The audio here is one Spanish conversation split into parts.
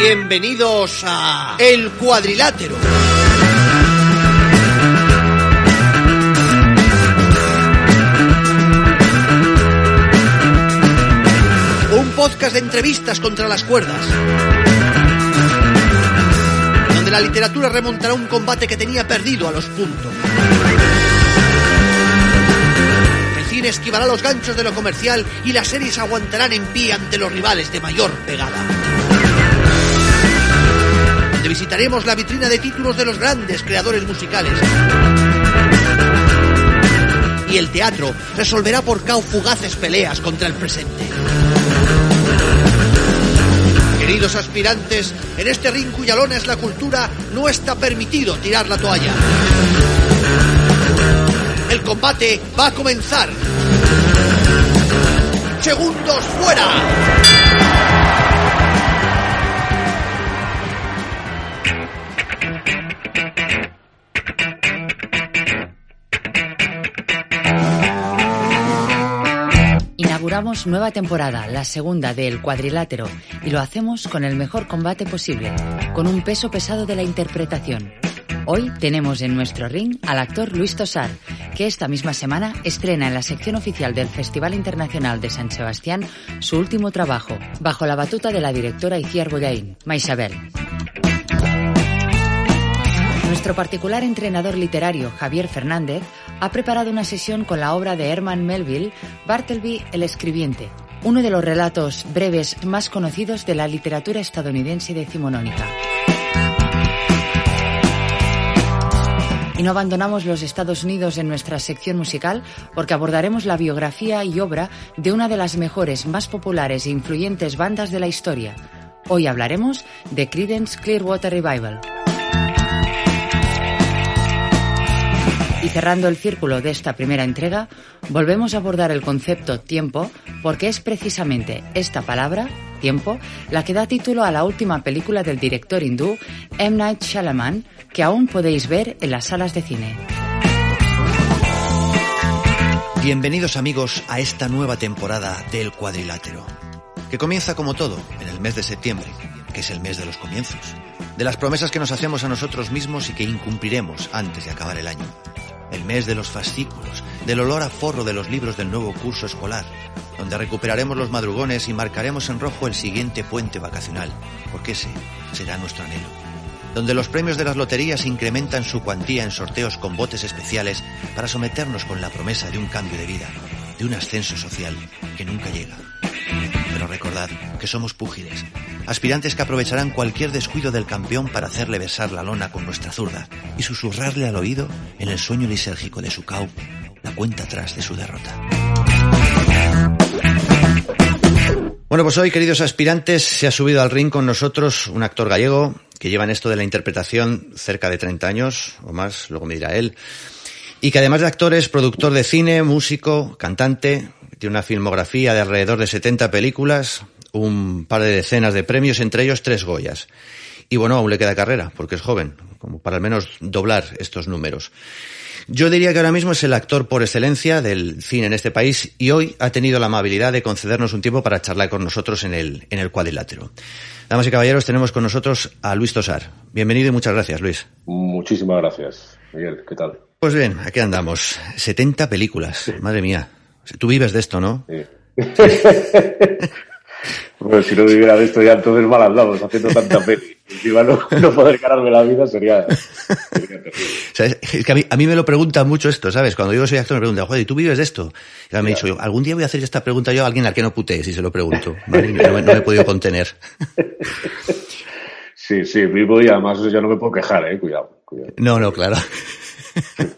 Bienvenidos a El Cuadrilátero. Un podcast de entrevistas contra las cuerdas. Donde la literatura remontará un combate que tenía perdido a los puntos. El cine esquivará los ganchos de lo comercial y las series aguantarán en pie ante los rivales de mayor pegada donde visitaremos la vitrina de títulos de los grandes creadores musicales. Y el teatro resolverá por cao fugaces peleas contra el presente. Queridos aspirantes, en este ring cuya es la cultura, no está permitido tirar la toalla. El combate va a comenzar. Segundos fuera. Inauguramos nueva temporada, la segunda del cuadrilátero, y lo hacemos con el mejor combate posible, con un peso pesado de la interpretación. Hoy tenemos en nuestro ring al actor Luis Tosar, que esta misma semana estrena en la sección oficial del Festival Internacional de San Sebastián su último trabajo, bajo la batuta de la directora Iciar Boyain, Maisabel. Nuestro particular entrenador literario, Javier Fernández, ha preparado una sesión con la obra de Herman Melville, Bartleby el Escribiente, uno de los relatos breves más conocidos de la literatura estadounidense decimonónica. Y no abandonamos los Estados Unidos en nuestra sección musical porque abordaremos la biografía y obra de una de las mejores, más populares e influyentes bandas de la historia. Hoy hablaremos de Creedence Clearwater Revival. Cerrando el círculo de esta primera entrega, volvemos a abordar el concepto tiempo porque es precisamente esta palabra, tiempo, la que da título a la última película del director hindú M. Night Shyamalan, que aún podéis ver en las salas de cine. Bienvenidos amigos a esta nueva temporada del cuadrilátero, que comienza como todo en el mes de septiembre, que es el mes de los comienzos, de las promesas que nos hacemos a nosotros mismos y que incumpliremos antes de acabar el año el mes de los fascículos, del olor a forro de los libros del nuevo curso escolar, donde recuperaremos los madrugones y marcaremos en rojo el siguiente puente vacacional, porque ese será nuestro anhelo. Donde los premios de las loterías incrementan su cuantía en sorteos con botes especiales para someternos con la promesa de un cambio de vida, de un ascenso social que nunca llega. Pero recordad que somos púgiles, aspirantes que aprovecharán cualquier descuido del campeón para hacerle besar la lona con nuestra zurda y susurrarle al oído en el sueño lisérgico de su cau la cuenta atrás de su derrota. Bueno, pues hoy, queridos aspirantes, se ha subido al ring con nosotros un actor gallego que lleva en esto de la interpretación cerca de 30 años o más, luego me dirá él, y que además de actor es productor de cine, músico, cantante, tiene una filmografía de alrededor de 70 películas, un par de decenas de premios, entre ellos tres Goyas. Y bueno, aún le queda carrera, porque es joven, como para al menos doblar estos números. Yo diría que ahora mismo es el actor por excelencia del cine en este país y hoy ha tenido la amabilidad de concedernos un tiempo para charlar con nosotros en el, en el cuadrilátero. Damas y caballeros, tenemos con nosotros a Luis Tosar. Bienvenido y muchas gracias, Luis. Muchísimas gracias, Miguel. ¿Qué tal? Pues bien, aquí andamos. 70 películas. Madre mía. Tú vives de esto, ¿no? Sí. Bueno, si no viviera de esto ya entonces mal andamos haciendo tanta peli. Encima no, no, poder ganarme la vida sería, sería ¿Sabes? Es que a mí, a mí, me lo preguntan mucho esto, ¿sabes? Cuando yo soy actor me preguntan, joder, ¿y tú vives de esto? Y me he dicho, yo, algún día voy a hacer esta pregunta yo a alguien al que no putee, si se lo pregunto. ¿vale? No, me, no, me, he podido contener. Sí, sí, vivo y además ya no me puedo quejar, eh, cuidado. cuidado. No, no, claro.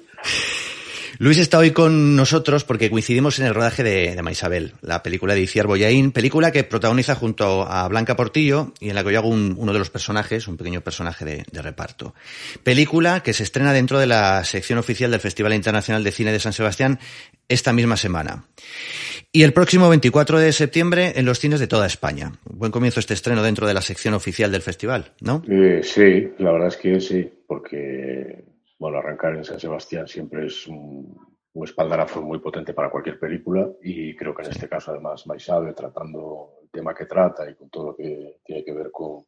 Luis está hoy con nosotros porque coincidimos en el rodaje de, de Maisabel, la película de Iciar Boyaín, película que protagoniza junto a Blanca Portillo y en la que yo hago un, uno de los personajes, un pequeño personaje de, de, reparto. Película que se estrena dentro de la sección oficial del Festival Internacional de Cine de San Sebastián esta misma semana. Y el próximo 24 de septiembre en los cines de toda España. Buen comienzo este estreno dentro de la sección oficial del festival, ¿no? Eh, sí, la verdad es que sí, porque bueno, arrancar en San Sebastián siempre es un, un, espaldarazo muy potente para cualquier película y creo que en este caso además Maisabe tratando el tema que trata y con todo lo que tiene que ver con,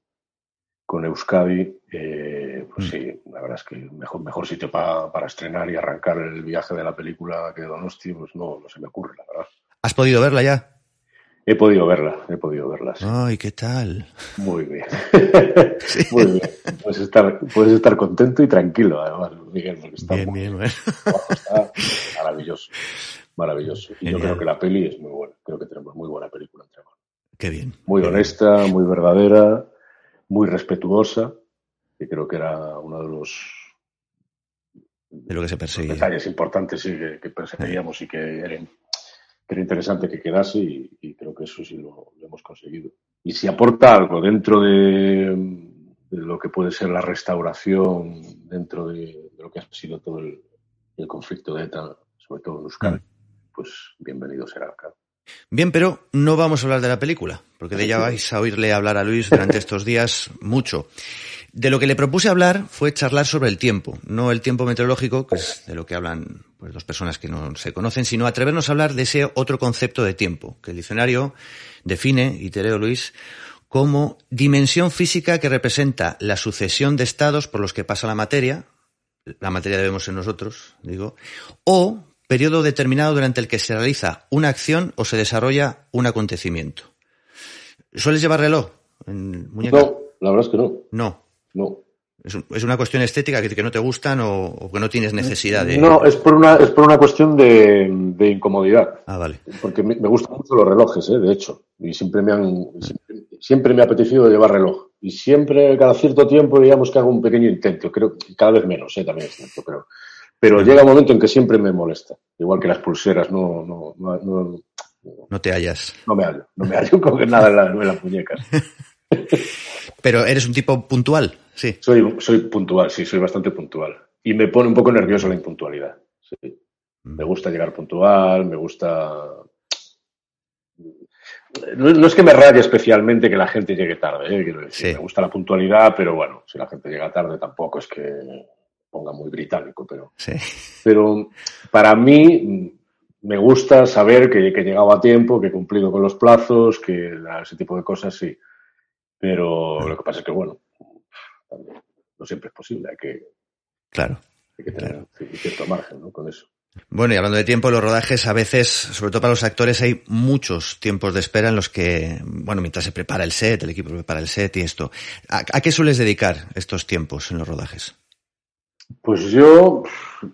con Euskadi, eh, pues mm. sí, la verdad es que mejor, mejor sitio para, para estrenar y arrancar el viaje de la película que Donosti, pues no, no se me ocurre, la verdad. ¿Has podido verla ya? He podido verla, he podido verla. Sí. Ay, ¿qué tal? Muy bien. Sí. Muy bien. Puedes estar, puedes estar contento y tranquilo, además, Miguel, porque está, bien, bien, bueno. está maravilloso. Maravilloso. Y yo creo que la peli es muy buena. Creo que tenemos muy buena película entre manos. Qué bien. Muy qué honesta, bien. muy verdadera, muy respetuosa, que creo que era uno de los de lo que se perseguía. Detalles importantes sí, que, que perseguíamos sí. y que eran era interesante que quedase y, y creo que eso sí lo, lo, hemos conseguido. Y si aporta algo dentro de, de, lo que puede ser la restauración, dentro de, de lo que ha sido todo el, el, conflicto de ETA, sobre todo en Euskadi, mm. pues bienvenido será, claro. Bien, pero no vamos a hablar de la película, porque de ella vais a oírle hablar a Luis durante estos días mucho. De lo que le propuse hablar fue charlar sobre el tiempo, no el tiempo meteorológico, que es de lo que hablan pues, dos personas que no se conocen, sino atrevernos a hablar de ese otro concepto de tiempo, que el diccionario define, y te leo Luis, como dimensión física que representa la sucesión de estados por los que pasa la materia, la materia debemos ser nosotros, digo, o periodo determinado durante el que se realiza una acción o se desarrolla un acontecimiento. ¿Sueles llevar reloj en muñeca? No, la verdad es que no. No. No. ¿Es, un, ¿Es, una cuestión estética que, que, no te gustan o, o, que no tienes necesidad de.? No, es por una, es por una cuestión de, de incomodidad. Ah, vale. Porque me, me, gustan mucho los relojes, ¿eh? de hecho. Y siempre me han. Siempre, siempre, me ha apetecido llevar reloj. Y siempre, cada cierto tiempo, digamos que hago un pequeño intento. Creo que cada vez menos, ¿eh? también es cierto, pero pero llega un momento en que siempre me molesta. Igual que las pulseras, no, no, no, no, no te hallas. No me hallo, no me hallo con nada en, la, en las muñecas. pero eres un tipo puntual, sí. Soy, soy puntual, sí, soy bastante puntual. Y me pone un poco nervioso la impuntualidad. Sí. Mm. Me gusta llegar puntual, me gusta. No, no, es que me raye especialmente que la gente llegue tarde, ¿eh? Quiero decir, sí. me gusta la puntualidad, pero bueno, si la gente llega tarde tampoco es que ponga muy británico, pero, sí. pero para mí me gusta saber que, que, he llegado a tiempo, que he cumplido con los plazos, que ese tipo de cosas sí. Pero lo que pasa es que, bueno, no siempre es posible, hay que, claro. hay que tener claro. cierto margen ¿no? con eso. Bueno, y hablando de tiempo, los rodajes a veces, sobre todo para los actores, hay muchos tiempos de espera en los que, bueno, mientras se prepara el set, el equipo prepara el set y esto. ¿A, a qué sueles dedicar estos tiempos en los rodajes? Pues yo,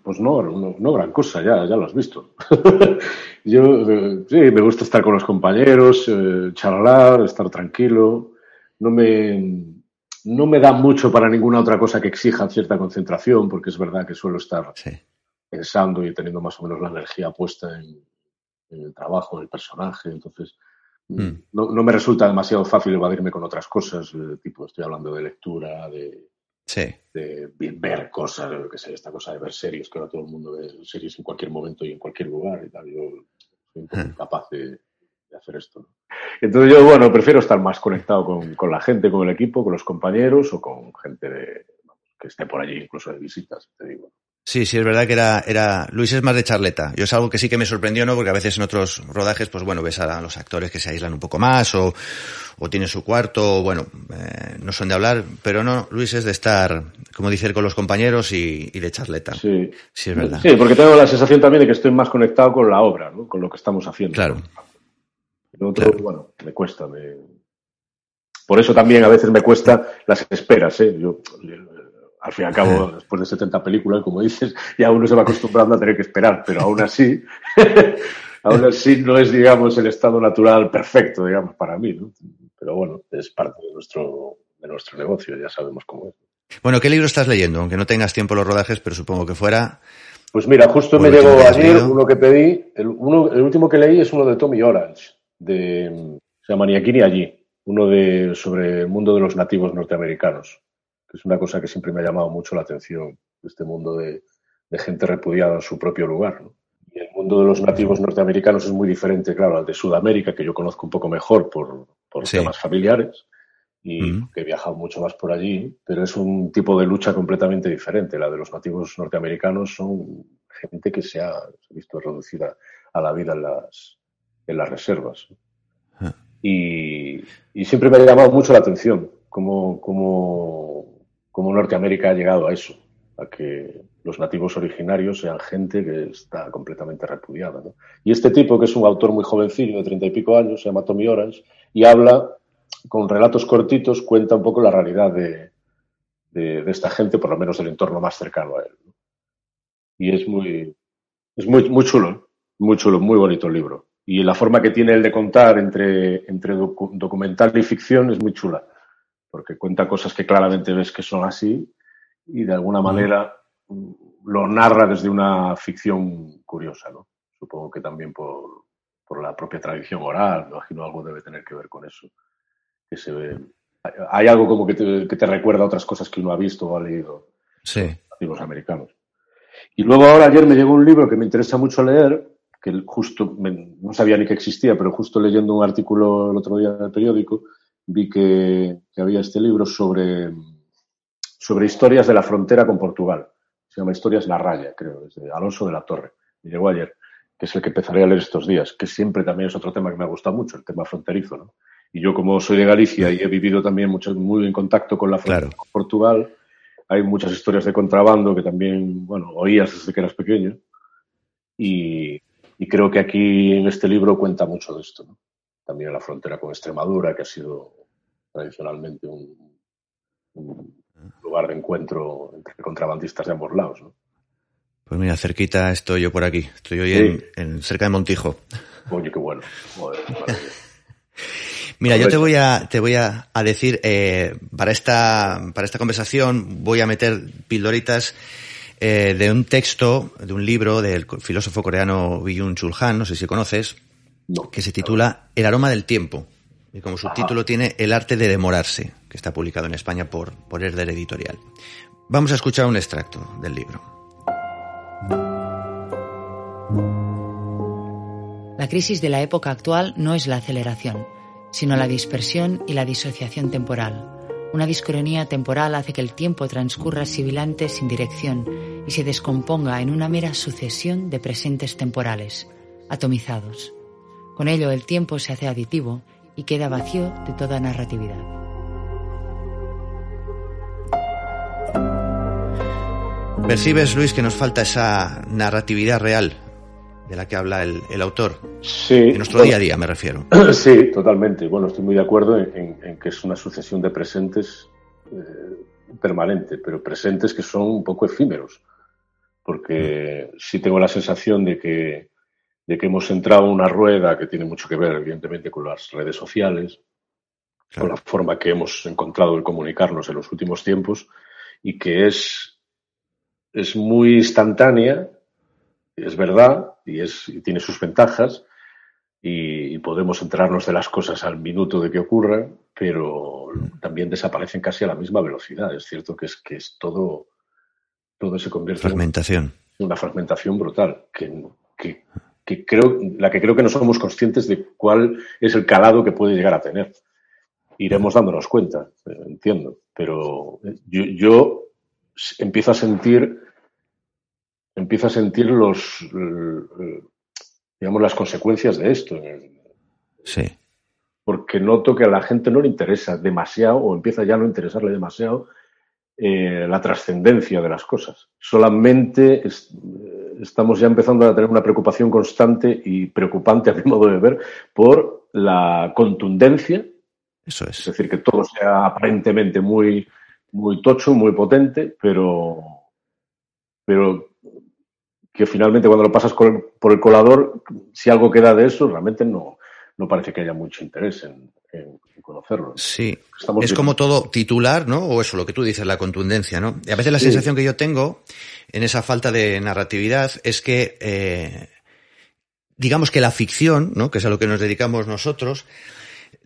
pues no, no, no, gran cosa, ya, ya lo has visto. yo, eh, sí, me gusta estar con los compañeros, eh, charlar, estar tranquilo. No me, no me da mucho para ninguna otra cosa que exija cierta concentración, porque es verdad que suelo estar sí. pensando y teniendo más o menos la energía puesta en, en el trabajo, en el personaje. Entonces, mm. no, no, me resulta demasiado fácil evadirme con otras cosas, eh, tipo, estoy hablando de lectura, de Sí. De ver cosas, lo que sé, esta cosa de ver series, que ahora todo el mundo ve series en cualquier momento y en cualquier lugar y tal. Yo soy un poco incapaz de, de, hacer esto. ¿no? Entonces yo, bueno, prefiero estar más conectado con, con, la gente, con el equipo, con los compañeros o con gente de, que esté por allí, incluso de visitas, te digo. Sí, sí, es verdad que era, era, Luis es más de charleta. Yo es algo que sí que me sorprendió, ¿no? Porque a veces en otros rodajes, pues bueno, ves a los actores que se aíslan un poco más o, o tienen su cuarto, o, bueno, eh, no son de hablar, pero no, Luis es de estar, como dice con los compañeros y, y, de charleta. Sí. Sí, es verdad. Sí, porque tengo la sensación también de que estoy más conectado con la obra, ¿no? Con lo que estamos haciendo. Claro. Otro, claro. bueno, me cuesta, me... Por eso también a veces me cuesta las esperas, ¿eh? Yo, al fin y al cabo, después de 70 películas, como dices, ya uno se va acostumbrando a tener que esperar, pero aún así, aún así no es, digamos, el estado natural perfecto, digamos, para mí, ¿no? Pero bueno, es parte de nuestro, de nuestro negocio, ya sabemos cómo es. Bueno, ¿qué libro estás leyendo? Aunque no tengas tiempo los rodajes, pero supongo que fuera, Pues mira, justo me llegó ayer uno que pedí, el, uno, el último que leí es uno de Tommy Orange, de, se llama Ni aquí ni allí, uno de, sobre el mundo de los nativos norteamericanos, que es una cosa que siempre me ha llamado mucho la atención, este mundo de, gente repudiada en su propio lugar. Y el mundo de los nativos norteamericanos es muy diferente, claro, al de Sudamérica, que yo conozco un poco mejor por, por temas familiares y que he viajado mucho más por allí, pero es un tipo de lucha completamente diferente. La de los nativos norteamericanos son gente que se ha, visto reducida a la vida en las, en las reservas. Ah. Y, siempre me ha llamado mucho la atención cómo, cómo, cómo, Norteamérica ha llegado a eso, a que los nativos originarios sean gente que está completamente repudiada. Y este tipo, que es un autor muy jovencillo, de treinta y pico años, se llama Tommy Orange, y habla con relatos cortitos cuenta un poco la realidad de, de, esta gente, por lo menos del entorno más cercano a él. Y es muy, es muy, muy chulo, muy chulo, muy bonito el libro. Y la forma que tiene el de contar entre, entre documental y ficción es muy chula, porque cuenta cosas que claramente ves que son así y de alguna manera lo narra desde una ficción curiosa, ¿no? Supongo que también por, por la propia tradición oral, me imagino algo debe tener que ver con eso que se ve. Hay algo como que te, recuerda a otras cosas que uno ha visto o ha leído. Sí. Los americanos. Y luego ahora ayer me llegó un libro que me interesa mucho leer, que justo no sabía ni que existía, pero justo leyendo un artículo el otro día en el periódico, vi que, había este libro sobre, sobre historias de la frontera con Portugal. Se llama Historias La Raya, creo, desde Alonso de la Torre. Me llegó ayer, que es el que empezaré a leer estos días, que siempre también es otro tema que me ha gustado mucho, el tema fronterizo, ¿no? Y yo como soy de Galicia y he vivido también mucho, muy en contacto con la frontera con Portugal, hay muchas historias de contrabando que también, bueno, oías desde que eras pequeño. Y, creo que aquí en este libro cuenta mucho de esto. También la frontera con Extremadura, que ha sido tradicionalmente un, lugar de encuentro entre contrabandistas de ambos lados. Pues mira, cerquita estoy yo por aquí. Estoy hoy en, cerca de Montijo. Oye, qué bueno. Mira, yo te voy a, te voy a, decir, eh, para esta, para esta conversación voy a meter pildoritas eh, de un texto, de un libro del filósofo coreano Byung-Chul Han, no sé si conoces, que se titula El aroma del tiempo. Y como subtítulo tiene El arte de demorarse, que está publicado en España por, por Herder Editorial. Vamos a escuchar un extracto del libro. La crisis de la época actual no es la aceleración sino la dispersión y la disociación temporal. Una discronía temporal hace que el tiempo transcurra sibilante sin dirección y se descomponga en una mera sucesión de presentes temporales, atomizados. Con ello el tiempo se hace aditivo y queda vacío de toda narratividad. ¿Percibes, Luis, que nos falta esa narratividad real de la que habla el, autor. Sí. En nuestro día a día, me refiero. Sí, totalmente. Bueno, estoy muy de acuerdo en, que es una sucesión de presentes eh, permanente, pero presentes que son un poco efímeros. Porque sí tengo la sensación de que, de que hemos entrado en una rueda que tiene mucho que ver, evidentemente, con las redes sociales, con la forma que hemos encontrado de comunicarnos en los últimos tiempos, y que es, es muy instantánea es verdad y, es, tiene sus ventajas y, podemos enterarnos de las cosas al minuto de que ocurran, pero también desaparecen casi a la misma velocidad. Es cierto que es que es todo, todo se convierte fragmentación. en una fragmentación brutal que, que, creo, la que creo que no somos conscientes de cuál es el calado que puede llegar a tener. Iremos dándonos cuenta, entiendo, pero yo, yo empiezo a sentir empiezo a sentir los, digamos, las consecuencias de esto. Sí. Porque noto que a la gente no le interesa demasiado o empieza ya a no interesarle demasiado eh, la trascendencia de las cosas. Solamente estamos ya empezando a tener una preocupación constante y preocupante a mi modo de ver por la contundencia. Eso es. Es decir, que todo sea aparentemente muy, muy tocho, muy potente, pero, pero que finalmente cuando lo pasas por el colador, si algo queda de eso, realmente no, no parece que haya mucho interés en, en, conocerlo. Sí, es como todo titular, ¿no? O eso, lo que tú dices, la contundencia, ¿no? Y a veces la sensación que yo tengo en esa falta de narratividad es que, eh, digamos que la ficción, ¿no? Que es a lo que nos dedicamos nosotros,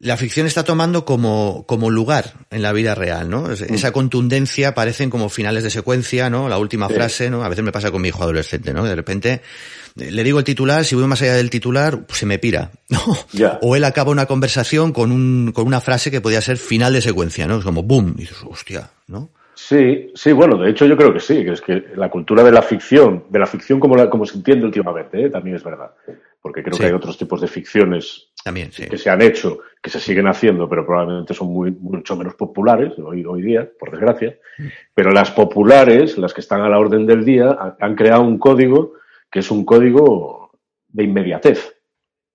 la ficción está tomando como, como lugar en la vida real, ¿no? Mm. Esa contundencia parecen como finales de secuencia, ¿no? La última frase, ¿no? A veces me pasa con mi hijo adolescente, ¿no? De repente le digo el titular, si voy más allá del titular, pues se me pira, ¿no? O él acaba una conversación con un, con una frase que podía ser final de secuencia, ¿no? Es como boom, y dices, hostia, ¿no? Sí, sí, bueno, de hecho yo creo que sí, que es que la cultura de la ficción, de la ficción como, la, como se entiende últimamente, ¿eh? también es verdad. Porque creo que hay otros tipos de ficciones también, que se han hecho, que se siguen haciendo, pero probablemente son muy, mucho menos populares hoy, hoy día, por desgracia. Pero las populares, las que están a la orden del día, han creado un código que es un código de inmediatez.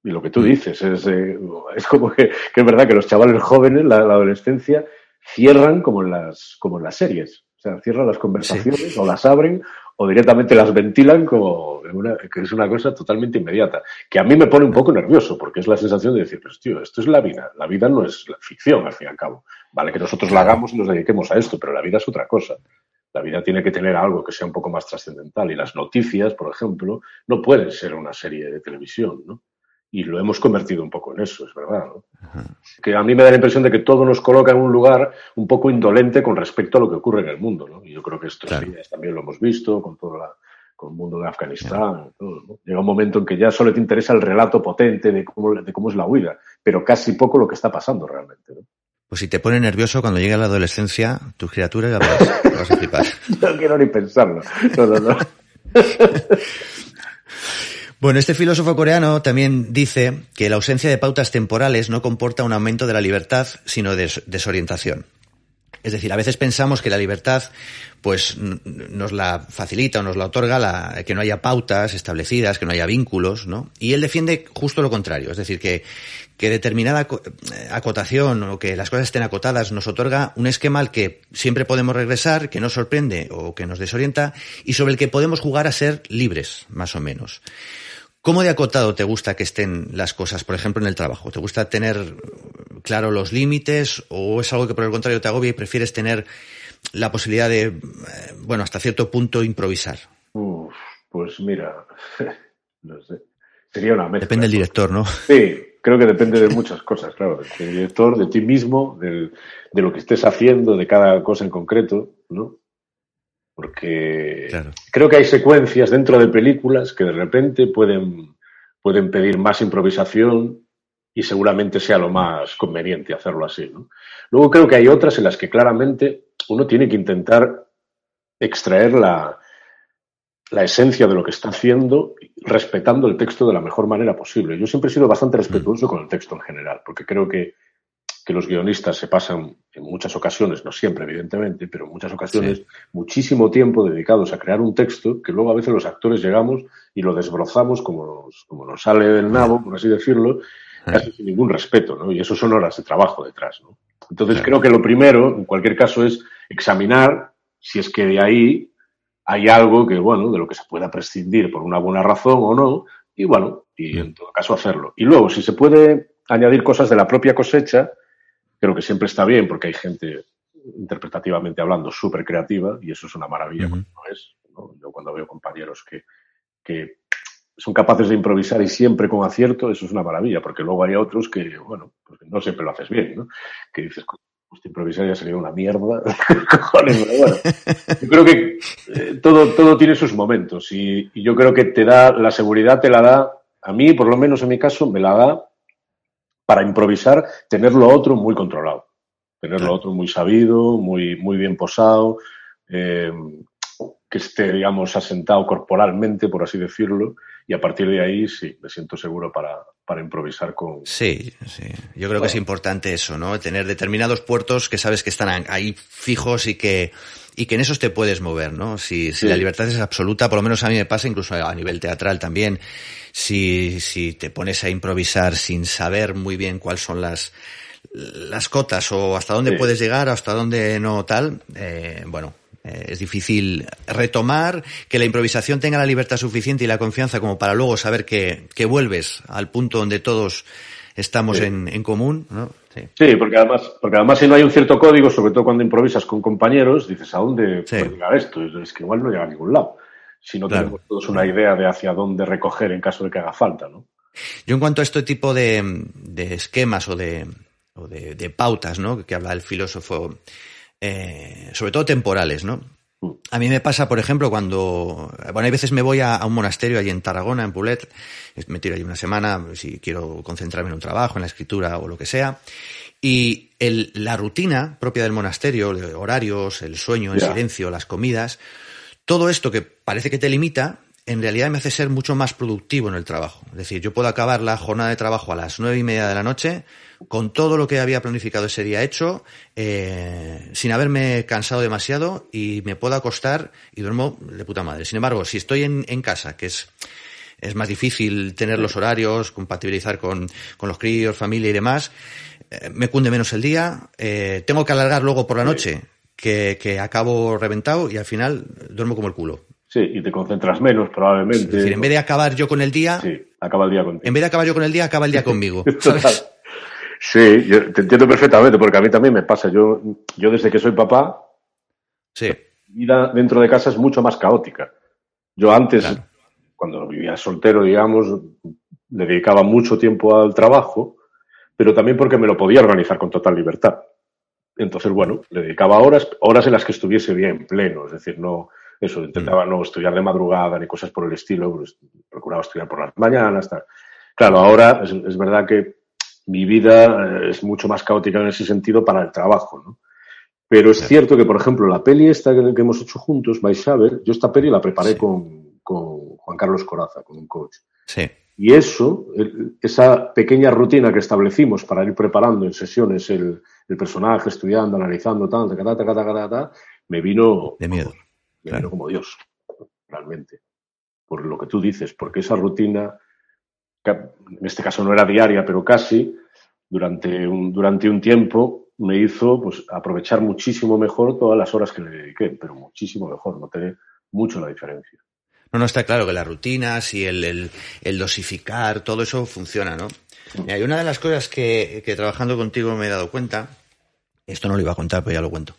Y lo que tú mm. dices es, eh, es como que, es verdad que los chavales jóvenes, la, adolescencia, cierran como en, las, como en las series. O sea, cierran las conversaciones o las abren o directamente las ventilan como que es una cosa totalmente inmediata. Que a mí me pone un poco nervioso porque es la sensación de decir, pues tío, esto es la vida. La vida no es la ficción, al fin y al cabo. Vale que nosotros la hagamos y nos dediquemos a esto, pero la vida es otra cosa. La vida tiene que tener algo que sea un poco más trascendental y las noticias, por ejemplo, no pueden ser una serie de televisión, ¿no? Y lo hemos convertido un poco en eso, es verdad, ¿no? Que a mí me da la impresión de que todo nos coloca en un lugar un poco indolente con respecto a lo que ocurre en el mundo, ¿no? Y yo creo que esto también lo hemos visto con todo con el mundo de Afganistán. Todo, Llega un momento en que ya solo te interesa el relato potente de cómo, de cómo es la huida, pero casi poco lo que está pasando realmente. ¿no? Pues si te pone nervioso cuando llega la adolescencia, tus criaturas ya vas, vas a flipar. no quiero ni pensarlo. No, no, no. Bueno, este filósofo coreano también dice que la ausencia de pautas temporales no comporta un aumento de la libertad, sino de desorientación. Es decir, a veces pensamos que la libertad pues nos la facilita o nos la otorga la, que no haya pautas establecidas, que no haya vínculos, ¿no? Y él defiende justo lo contrario, es decir, que, que determinada eh, acotación o que las cosas estén acotadas nos otorga un esquema al que siempre podemos regresar, que nos sorprende o que nos desorienta y sobre el que podemos jugar a ser libres, más o menos. ¿Cómo de acotado te gusta que estén las cosas, por ejemplo, en el trabajo? ¿Te gusta tener claro los límites o es algo que por el contrario te agobia y prefieres tener la posibilidad de, eh, bueno, hasta cierto punto improvisar? pues mira, no sé. Sería una mezcla. Depende del director, ¿no? Sí, creo que depende de muchas cosas, claro. Del director, de ti mismo, de lo que estés haciendo, de cada cosa en concreto, ¿no? Porque creo que hay secuencias dentro de películas que de repente pueden, pueden pedir más improvisación y seguramente sea lo más conveniente hacerlo así. ¿no? Luego creo que hay otras en las que claramente uno tiene que intentar extraer la, la esencia de lo que está haciendo respetando el texto de la mejor manera posible. Yo siempre he sido bastante respetuoso con el texto en general, porque creo que que los guionistas se pasan en muchas ocasiones, no siempre evidentemente, pero en muchas ocasiones, muchísimo tiempo dedicados a crear un texto que luego a veces los actores llegamos y lo desbrozamos como nos, como nos sale del nabo, por así decirlo, casi sin ningún respeto, ¿no? Y eso son horas de trabajo detrás, ¿no? Entonces creo que lo primero, en cualquier caso, es examinar si es que de ahí hay algo que, bueno, de lo que se pueda prescindir por una buena razón o no, y bueno, y en todo caso hacerlo. Y luego, si se puede añadir cosas de la propia cosecha, creo que siempre está bien porque hay gente, interpretativamente hablando, súper creativa y eso es una maravilla cuando es. Yo cuando veo compañeros que, que son capaces de improvisar y siempre con acierto, eso es una maravilla, porque luego hay otros que, bueno, pues no siempre lo haces bien, ¿no? Que dices, pues improvisar ya sería una mierda. Cojones, pero bueno. Yo creo que eh, todo, todo tiene sus momentos y, y, yo creo que te da, la seguridad te la da, a mí, por lo menos en mi caso, me la da para improvisar, tener lo otro muy controlado, tener lo otro muy sabido, muy, muy bien posado, eh, que esté, digamos, asentado corporalmente, por así decirlo, y a partir de ahí sí, me siento seguro para, para improvisar con... Sí, sí. Yo creo que es importante eso, ¿no? Tener determinados puertos que sabes que están ahí fijos y que, y que en esos te puedes mover, ¿no? Si, si la libertad es absoluta, por lo menos a mí me pasa, incluso a nivel teatral también, si, si te pones a improvisar sin saber muy bien cuáles son las, las cotas o hasta dónde puedes llegar hasta dónde no tal, eh, bueno, es difícil retomar, que la improvisación tenga la libertad suficiente y la confianza como para luego saber que, que vuelves al punto donde todos estamos en, en, común, ¿no? Sí. porque además, porque además si no hay un cierto código, sobre todo cuando improvisas con compañeros, dices, ¿a dónde puede llegar esto? Es que igual no llega a ningún lado. Si no tenemos todos una idea de hacia dónde recoger en caso de que haga falta, ¿no? Yo en cuanto a este tipo de, esquemas o de, de, pautas, ¿no? Que habla el filósofo, eh, sobre todo temporales, ¿no? Mm. A mí me pasa, por ejemplo, cuando, bueno, hay veces me voy a, un monasterio allí en Tarragona, en Pulet, me tiro allí una semana si quiero concentrarme en un trabajo, en la escritura o lo que sea, y el, la rutina propia del monasterio, horarios, el sueño en silencio, las comidas, todo esto que parece que te limita, en realidad me hace ser mucho más productivo en el trabajo. Es decir, yo puedo acabar la jornada de trabajo a las nueve y media de la noche con todo lo que había planificado ese día hecho, eh, sin haberme cansado demasiado y me puedo acostar y duermo de puta madre. Sin embargo, si estoy en, en casa, que es, es más difícil tener los horarios, compatibilizar con, con los críos, familia y demás, eh, me cunde menos el día, eh, tengo que alargar luego por la noche que, que acabo reventado y al final duermo como el culo. Sí, y te concentras menos probablemente. Es decir, en vez de acabar yo con el día... Sí, acaba el día contigo. En vez de acabar yo con el día, acaba el día conmigo. Sí, yo te entiendo perfectamente, porque a mí también me pasa. Yo, yo desde que soy papá, sí. mi vida dentro de casa es mucho más caótica. Yo antes, cuando vivía soltero, digamos, le dedicaba mucho tiempo al trabajo, pero también porque me lo podía organizar con total libertad. Entonces, bueno, le dedicaba horas, horas en las que estuviese bien, pleno, es decir, no, eso, intentaba mm. no estudiar de madrugada ni cosas por el estilo, pues, procuraba estudiar por las mañanas. Tal. Claro, ahora es, verdad que mi vida eh, es mucho más caótica en ese sentido para el trabajo, ¿no? Pero es cierto que, por ejemplo, la peli esta que, hemos hecho juntos, vais a ver, yo esta peli la preparé con, con, Juan Carlos Coraza, con un coach. Sí. Y eso, esa pequeña rutina que establecimos para ir preparando en sesiones el, el personaje, estudiando, analizando, tal, me vino de miedo como Dios, realmente. Por lo que tú dices, porque esa rutina, en este caso no era diaria, pero casi, durante un, durante un tiempo me hizo pues, aprovechar muchísimo mejor todas las horas que le dediqué, pero muchísimo mejor, noté mucho la diferencia. No, no está claro que las rutinas y el, el, dosificar, todo eso funciona, ¿no? Hay una de las cosas que, que, trabajando contigo me he dado cuenta, esto no lo iba a contar, pero ya lo cuento.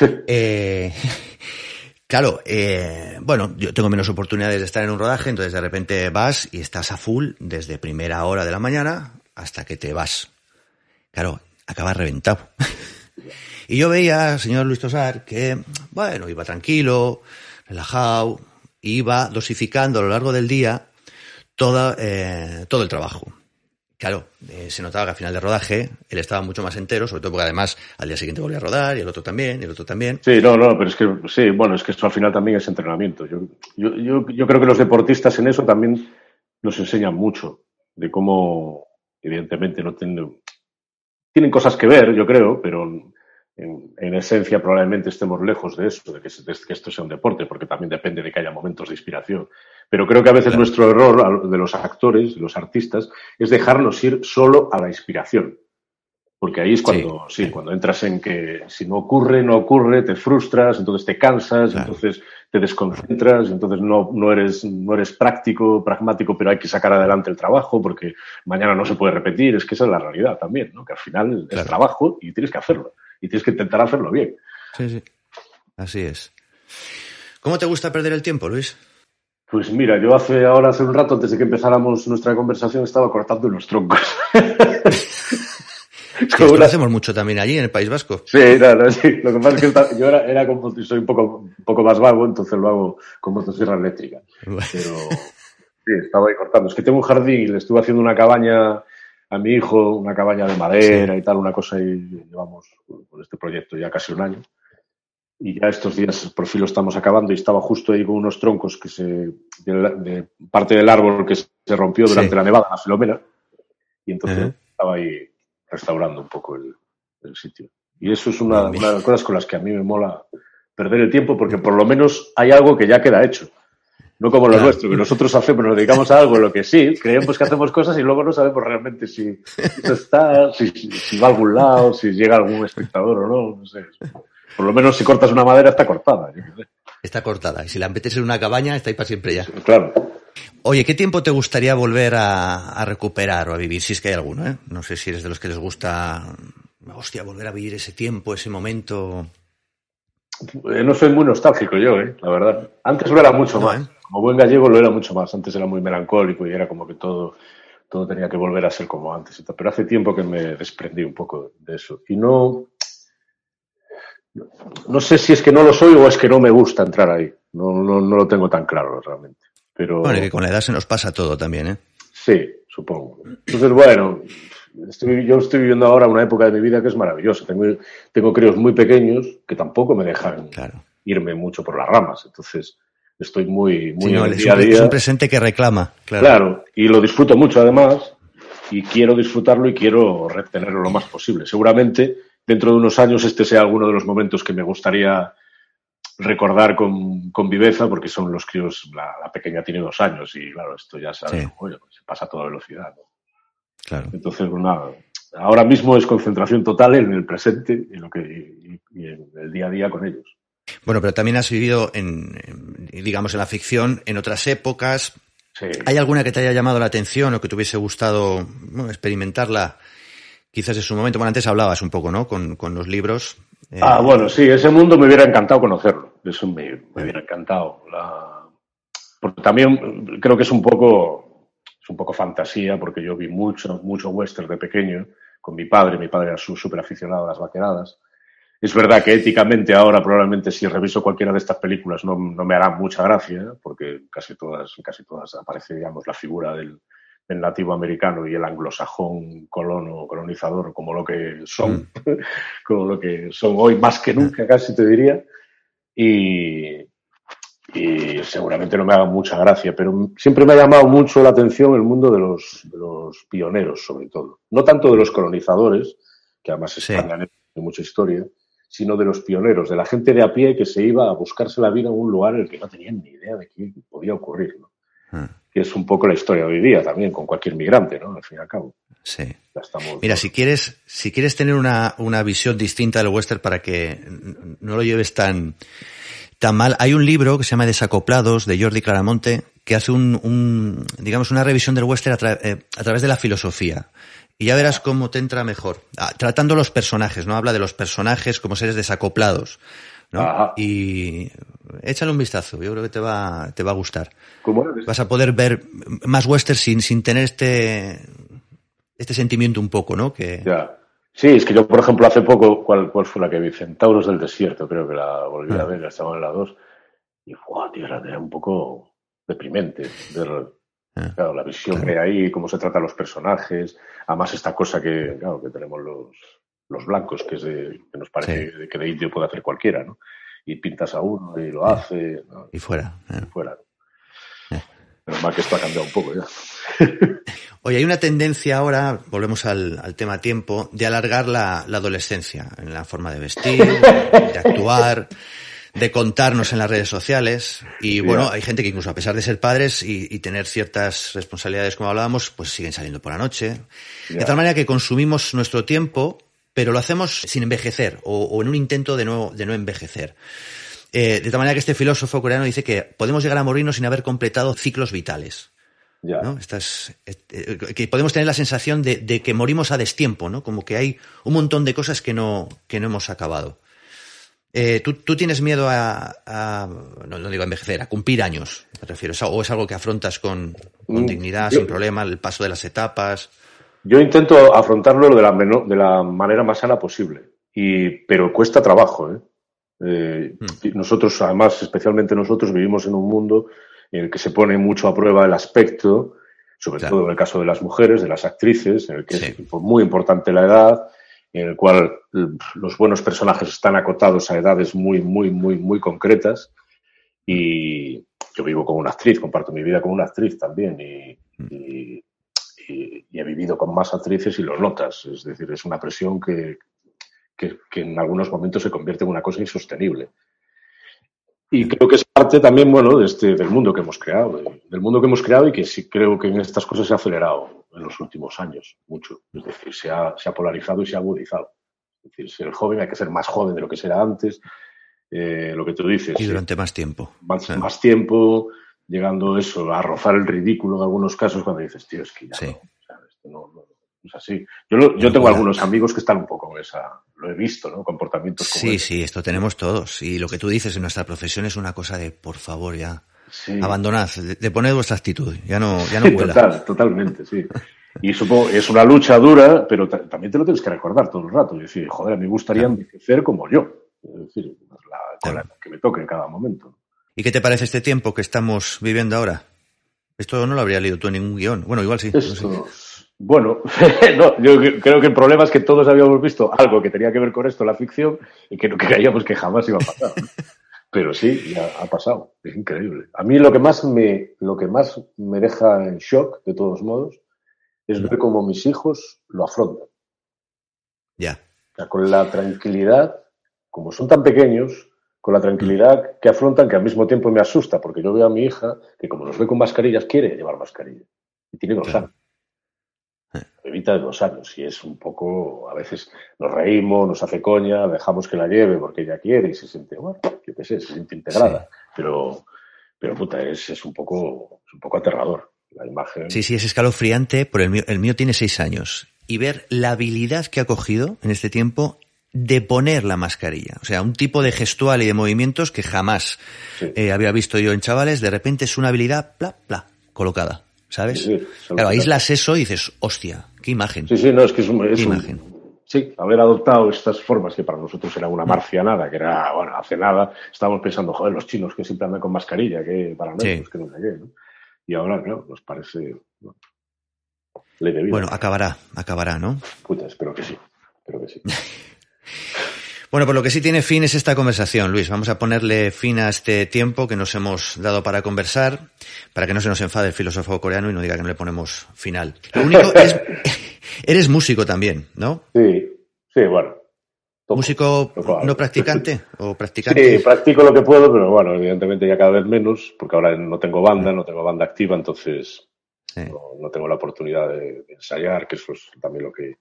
Eh, Claro, eh, bueno, yo tengo menos oportunidades de estar en un rodaje, entonces de repente vas y estás a full desde primera hora de la mañana hasta que te vas. Claro, acabas reventado. y yo veía, señor Luis Tosar, que, bueno, iba tranquilo, relajado, iba dosificando a lo largo del día toda, eh, todo el trabajo. Claro, eh, se notaba que al final de rodaje él estaba mucho más entero, sobre todo porque además al día siguiente volvía a rodar y el otro también, y el otro también. Sí, no, no, pero es que, sí, bueno, es que esto al final también es entrenamiento. Yo, yo, yo, yo creo que los deportistas en eso también nos enseñan mucho de cómo, evidentemente, no tienen, tienen cosas que ver, yo creo, pero en, esencia probablemente estemos lejos de eso, de que, esto sea un deporte, porque también depende de que haya momentos de inspiración. Pero creo que a veces nuestro error de los actores, de los artistas, es dejarnos ir solo a la inspiración. Porque ahí es cuando, sí, cuando entras en que si no ocurre, no ocurre, te frustras, entonces te cansas, entonces te desconcentras, entonces no, no, eres, no eres práctico, pragmático, pero hay que sacar adelante el trabajo porque mañana no se puede repetir. Es que esa es la realidad también, ¿no? Que al final es trabajo y tienes que hacerlo y tienes que intentar hacerlo bien. Sí, sí. Así es. ¿Cómo te gusta perder el tiempo, Luis? Pues mira, yo hace ahora, hace un rato, antes de que empezáramos nuestra conversación, estaba cortando unos troncos. Esto lo hacemos mucho también allí, en el País Vasco. Sí, no, sí. Lo que pasa es que yo era, era como, soy un poco, un poco más vago, entonces lo hago con motosierra eléctrica. Pero sí, estaba ahí cortando. Es que tengo un jardín y le estuve haciendo una cabaña a mi hijo una cabaña de madera y tal, una cosa, y llevamos con este proyecto ya casi un año. Y ya estos días por fin lo estamos acabando y estaba justo ahí con unos troncos que se, de, parte del árbol que se rompió durante la nevada, la filomena, y entonces estaba ahí restaurando un poco el, sitio. Y eso es una, una, de las cosas con las que a mí me mola perder el tiempo porque por lo menos hay algo que ya queda hecho. No como lo nuestro, que nosotros hacemos, nos dedicamos a algo en lo que sí, creemos que hacemos cosas y luego no sabemos realmente si eso está, si, va a algún lado, si llega algún espectador o no, no sé. Por lo menos si cortas una madera está cortada. Está cortada. Y si la metes en una cabaña, está ahí para siempre ya. Claro. Oye, ¿qué tiempo te gustaría volver a, recuperar o a vivir? Si es que hay alguno, ¿eh? No sé si eres de los que les gusta hostia, volver a vivir ese tiempo, ese momento. Eh, no soy muy nostálgico yo, ¿eh? la verdad. Antes lo era mucho más. ¿eh? Como buen gallego lo era mucho más. Antes era muy melancólico y era como que todo, todo tenía que volver a ser como antes. Pero hace tiempo que me desprendí un poco de eso. Y no. No sé si es que no lo soy o es que no me gusta entrar ahí. No, no, no lo tengo tan claro realmente. Pero... Bueno, y que con la edad se nos pasa todo también, ¿eh? Sí, supongo. Entonces, bueno, yo estoy viviendo ahora una época de mi vida que es maravillosa. Tengo, tengo críos muy pequeños que tampoco me dejan irme mucho por las ramas. Entonces, estoy muy, muy en el día a día. Es un presente que reclama. Claro. claro, y lo disfruto mucho además. Y quiero disfrutarlo y quiero retenerlo lo más posible. Seguramente dentro de unos años este sea alguno de los momentos que me gustaría recordar con, con viveza, porque son los críos, la, pequeña tiene dos años y claro, esto ya sabes, pues se pasa a toda velocidad. Claro. Entonces, pues ahora mismo es concentración total en el presente y, lo que, y, en el día a día con ellos. Bueno, pero también has vivido en, digamos, en la ficción en otras épocas. ¿Hay alguna que te haya llamado la atención o que te hubiese gustado experimentarla? Quizás en su momento, bueno, antes hablabas un poco, ¿no? Con, con los libros. Eh, ah, bueno, sí, ese mundo me hubiera encantado conocerlo. Eso me, me hubiera encantado. La... Porque también creo que es un poco es un poco fantasía porque yo vi mucho, mucho western de pequeño con mi padre. Mi padre era súper aficionado a las vaqueradas. Es verdad que éticamente ahora probablemente si reviso cualquiera de estas películas no, no me hará mucha gracia porque casi todas, casi todas aparece, digamos, la figura del, del nativo americano y el anglosajón colono, colonizador como lo que son, mm. como lo que son hoy más que nunca casi te diría. Y, y seguramente no me haga mucha gracia, pero siempre me ha llamado mucho la atención el mundo de los, de los pioneros, sobre todo. No tanto de los colonizadores, que además están en mucha historia, sino de los pioneros, de la gente de a pie que se iba a buscarse la vida en un lugar en el que no tenían ni idea de qué podía ocurrir. ¿no? Ah. Que es un poco la historia de hoy día también, con cualquier migrante, ¿no? Al fin y al cabo. Sí. Mira, si quieres, si quieres tener una, una visión distinta del western para que no lo lleves tan, tan mal. Hay un libro que se llama Desacoplados de Jordi Claramonte que hace un, digamos, una revisión del western eh, a, través de la filosofía. Y ya verás cómo te entra mejor. Ah, tratando los personajes, ¿no? Habla de los personajes como seres desacoplados. ¿No? Y échale un vistazo, yo creo que te va, te va a gustar. ¿Cómo Vas a poder ver más western sin, sin tener este, este sentimiento un poco, ¿no? Que, ya. Sí, es que yo, por ejemplo, hace poco, ¿cuál, cuál fue la que vi? Centauros del Desierto, creo que la volví a ah. ver, estaba en la 2. Y, wow, tío, era, un poco deprimente ver ah. claro, la visión que hay, cómo se tratan los personajes. Además, esta cosa que, claro, que tenemos los, los blancos, que es de, que nos parece que de indio puede hacer cualquiera, ¿no? Y pintas a uno y lo hace. Y fuera. Y fuera. Pero más que esto ha cambiado un poco ya. Oye, hay una tendencia ahora, volvemos al, tema tiempo, de alargar la, adolescencia en la forma de vestir, de, actuar, de contarnos en las redes sociales. Y bueno, hay gente que incluso a pesar de ser padres y, tener ciertas responsabilidades como hablábamos, pues siguen saliendo por la noche. De tal manera que consumimos nuestro tiempo, pero lo hacemos sin envejecer o, en un intento de no, de no envejecer. Eh, de tal manera que este filósofo coreano dice que podemos llegar a morirnos sin haber completado ciclos vitales. ¿no? Estás, eh, eh, que podemos tener la sensación de, que morimos a destiempo, ¿no? Como que hay un montón de cosas que no, que no hemos acabado. ¿tú, tienes miedo a, no, digo a envejecer, a cumplir años, me refiero? ¿O es algo que afrontas con, mm, dignidad, sin problema, el paso de las etapas? Yo intento afrontarlo de la, de la manera más sana posible, y, pero cuesta trabajo, ¿eh? Eh, mm. Nosotros, además, especialmente nosotros, vivimos en un mundo en el que se pone mucho a prueba el aspecto, sobre todo en el caso de las mujeres, de las actrices, en el que es muy importante la edad, en el cual los buenos personajes están acotados a edades muy, muy, muy, muy concretas. Y yo vivo con una actriz, comparto mi vida con una actriz también, y, mm. Y he vivido con más actrices y lo notas. Es decir, es una presión que, que, en algunos momentos se convierte en una cosa insostenible. Y creo que es parte también, bueno, de este, del mundo que hemos creado, del mundo que hemos creado y que sí creo que en estas cosas se ha acelerado en los últimos años, mucho. Es decir, se ha, se ha polarizado y se ha agudizado. Es decir, ser joven hay que ser más joven de lo que será antes, eh, lo que tú dices. Y durante más tiempo. Más, más, tiempo, llegando eso, a rozar el ridículo en algunos casos cuando dices, tío, es que ya no, es así. Yo, yo tengo algunos amigos que están un poco en esa, lo he visto, ¿no? Comportamientos como Sí, sí, esto tenemos todos. Y lo que tú dices en nuestra profesión es una cosa de, por favor, ya, abandonad, de, poner vuestra actitud, ya no, ya no vuela. Total, totalmente, sí. Y supongo, es una lucha dura, pero también te lo tienes que recordar todo el rato. Y decir, joder, a mí me gustaría envejecer como yo. Es decir, la, con la que me toque en cada momento. ¿Y qué te parece este tiempo que estamos viviendo ahora? Esto no lo habría leído tú en ningún guion. Bueno, igual sí. Bueno, no, yo creo que el problema es que todos habíamos visto algo que tenía que ver con esto, la ficción, y que no creíamos que jamás iba a pasar. Pero sí, ya ha pasado. Es increíble. A mí lo que más me, lo que más me deja en shock, de todos modos, es ver cómo mis hijos lo afrontan. Ya. O sea, con la tranquilidad, como son tan pequeños, con la tranquilidad que afrontan, que al mismo tiempo me asusta, porque yo veo a mi hija que como nos ve con mascarillas, quiere llevar mascarilla. Y tiene dos años. Evita de dos años. Y es un poco, a veces nos reímos, nos hace coña, dejamos que la lleve porque ella quiere y se siente, bueno, yo qué sé, se siente integrada. Pero, pero puta, es, es, un poco, es un poco aterrador la imagen. Sí, sí, es escalofriante, pero el mío, el mío tiene seis años. Y ver la habilidad que ha cogido en este tiempo de poner la mascarilla. O sea, un tipo de gestual y de movimientos que jamás eh, había visto yo en chavales, de repente es una habilidad, pla, pla, colocada. ¿Sabes? Sí, claro, aíslas eso y dices, hostia, qué imagen. Sí, sí, no, es que es, un, es imagen. sí, haber adoptado estas formas que para nosotros era una marcianada, que era, bueno, hace nada, estábamos pensando, joder, los chinos que siempre andan con mascarilla, que para nosotros, que no sé qué, ¿no? Y ahora, claro, nos parece. ¿no? Bueno, acabará, acabará, ¿no? Puta, espero que sí, espero que sí. Bueno, pues lo que sí tiene fin es esta conversación, Luis. Vamos a ponerle fin a este tiempo que nos hemos dado para conversar, para que no se nos enfade el filósofo coreano y no diga que no le ponemos final. Lo único es, eres músico también, ¿no? Sí, sí, bueno. ¿Músico no practicante o practicante? Sí, practico lo que puedo, pero bueno, evidentemente ya cada vez menos, porque ahora no tengo banda, no tengo banda activa, entonces no, tengo la oportunidad de ensayar, que eso es también lo que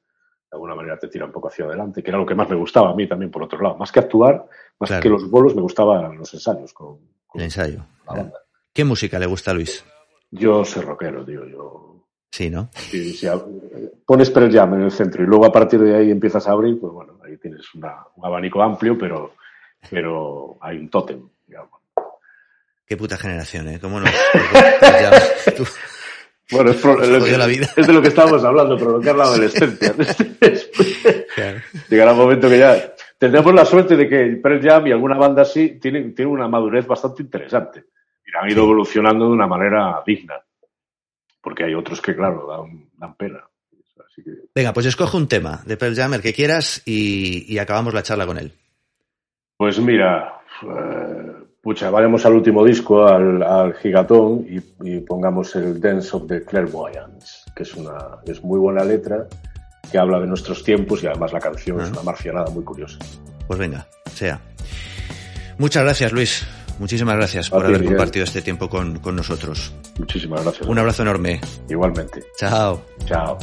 de alguna manera te tira un poco hacia adelante, que era lo que más me gustaba a mí también, por otro lado. Más que actuar, más que los bolos, me gustaban los ensayos con, el ensayo. La banda. ¿Qué música le gusta a Luis? Yo soy rockero, tío. Yo... Sí, ¿no? Si pones Pearl Jam en el centro y luego a partir de ahí empiezas a abrir, pues bueno, ahí tienes una, un abanico amplio, pero, pero hay un tótem, digamos. Qué puta generación, ¿eh? ¿Cómo no? Bueno, es, de lo que estábamos hablando, provocar la adolescencia. Llegará un momento que ya tendremos la suerte de que Pearl Jam y alguna banda así tienen, tienen una madurez bastante interesante. Y han ido evolucionando de una manera digna. Porque hay otros que, claro, dan, dan pena. Venga, pues escoge un tema de Pearl Jam, el que quieras, y, acabamos la charla con él. Pues mira, eh, pucha, vayamos al último disco, al, Gigatón, y, pongamos el Dance of the Clairvoyance, que es una es muy buena letra, que habla de nuestros tiempos y además la canción es una marcianada muy curiosa. Pues venga, sea. Muchas gracias, Luis. Muchísimas gracias por haber compartido este tiempo con, con, nosotros. Muchísimas gracias. Un abrazo enorme. Igualmente. Chao. Chao.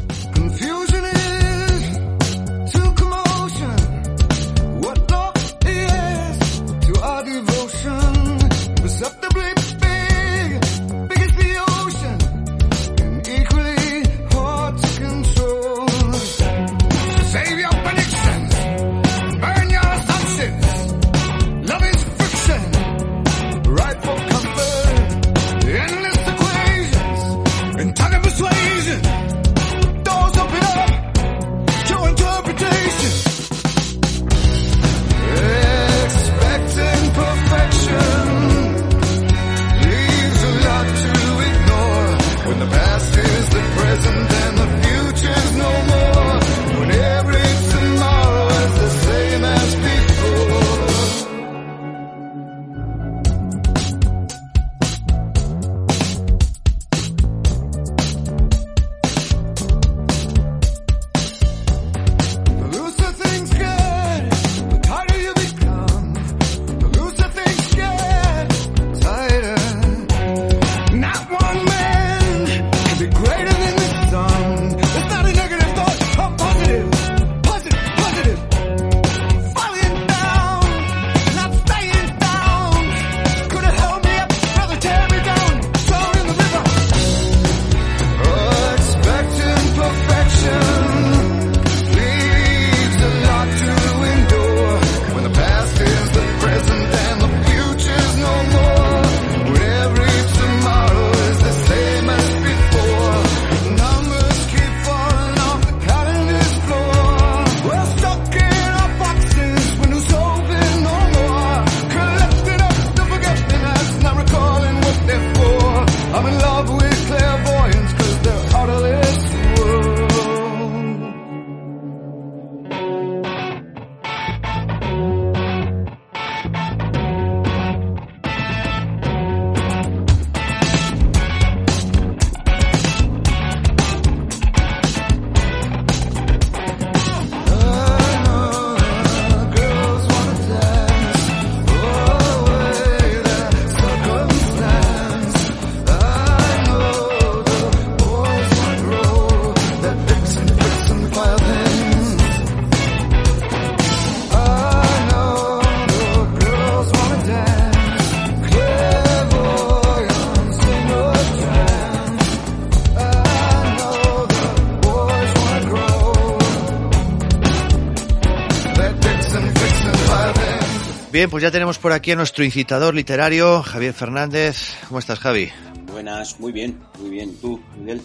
Bien, pues ya tenemos por aquí a nuestro incitador literario, Javier Fernández. ¿Cómo estás, Javi? Buenas, muy bien, muy bien. ¿Tú, Miguel?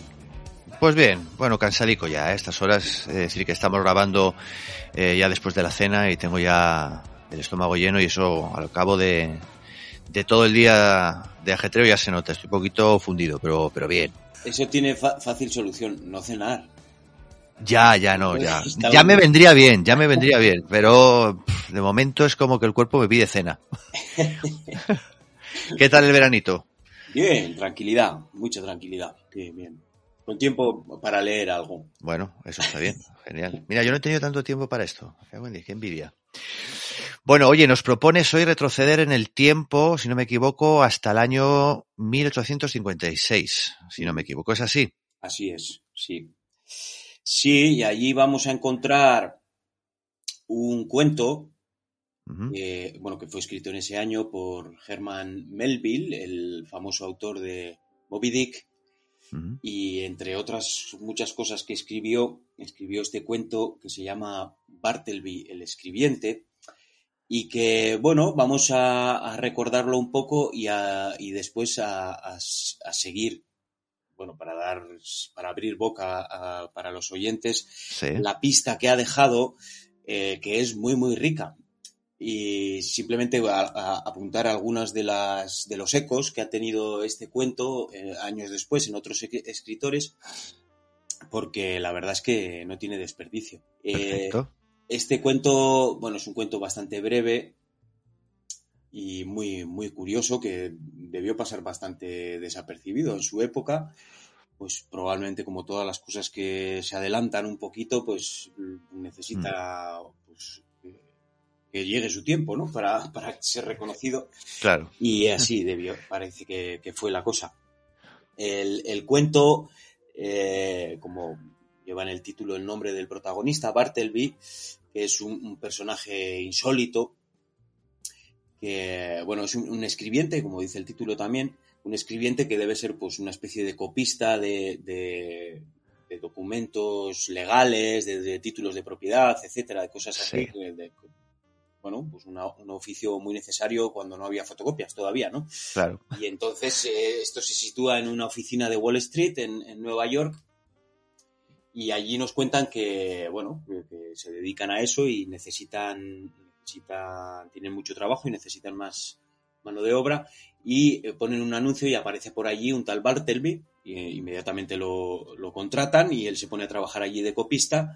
Pues bien, bueno, cansadico ya a estas horas. Es decir, que estamos grabando eh, ya después de la cena y tengo ya el estómago lleno y eso al cabo de, de todo el día de ajetreo ya se nota. Estoy un poquito fundido, pero, pero bien. Eso tiene fácil solución, no cenar. Ya, ya no, ya. Ya me vendría bien, ya me vendría bien, pero de momento es como que el cuerpo me pide cena. ¿Qué tal el veranito? Bien, tranquilidad, mucha tranquilidad. Bien, bien. Con tiempo para leer algo. Bueno, eso está bien, genial. Mira, yo no he tenido tanto tiempo para esto. Qué envidia. Bueno, oye, nos propones hoy retroceder en el tiempo, si no me equivoco, hasta el año 1856, si no me equivoco. ¿Es así? Así es, sí. Sí, y allí vamos a encontrar un cuento, bueno, que fue escrito en ese año por Herman Melville, el famoso autor de Moby Dick, y entre otras muchas cosas que escribió, escribió este cuento que se llama Bartleby el escribiente, y que, bueno, vamos a, recordarlo un poco y, y después a seguir bueno, para dar, para abrir boca para los oyentes, la pista que ha dejado, eh, que es muy, muy rica. Y simplemente a, apuntar algunas de las de los ecos que ha tenido este cuento eh, años después en otros escritores, porque la verdad es que no tiene desperdicio. Eh, este cuento, bueno, es un cuento bastante breve, y muy, muy curioso que debió pasar bastante desapercibido en su época. Pues probablemente como todas las cosas que se adelantan un poquito, pues necesita pues, que llegue su tiempo, ¿no? Para, para ser reconocido. Claro. Y así debió, parece que, fue la cosa. El, cuento, eh, como lleva en el título el nombre del protagonista, Bartleby, que es un personaje insólito, que, bueno, es un, escribiente, como dice el título también, un escribiente que debe ser pues una especie de copista de, documentos legales, de, títulos de propiedad, etcétera, de cosas así. bueno, pues un oficio muy necesario cuando no había fotocopias todavía, ¿no? Claro. Y entonces eh, esto se sitúa en una oficina de Wall Street en, en Nueva York y allí nos cuentan que, bueno, que se dedican a eso y necesitan tienen mucho trabajo y necesitan más mano de obra y eh, ponen un anuncio y aparece por allí un tal Bartleby y eh, inmediatamente lo, contratan y él se pone a trabajar allí de copista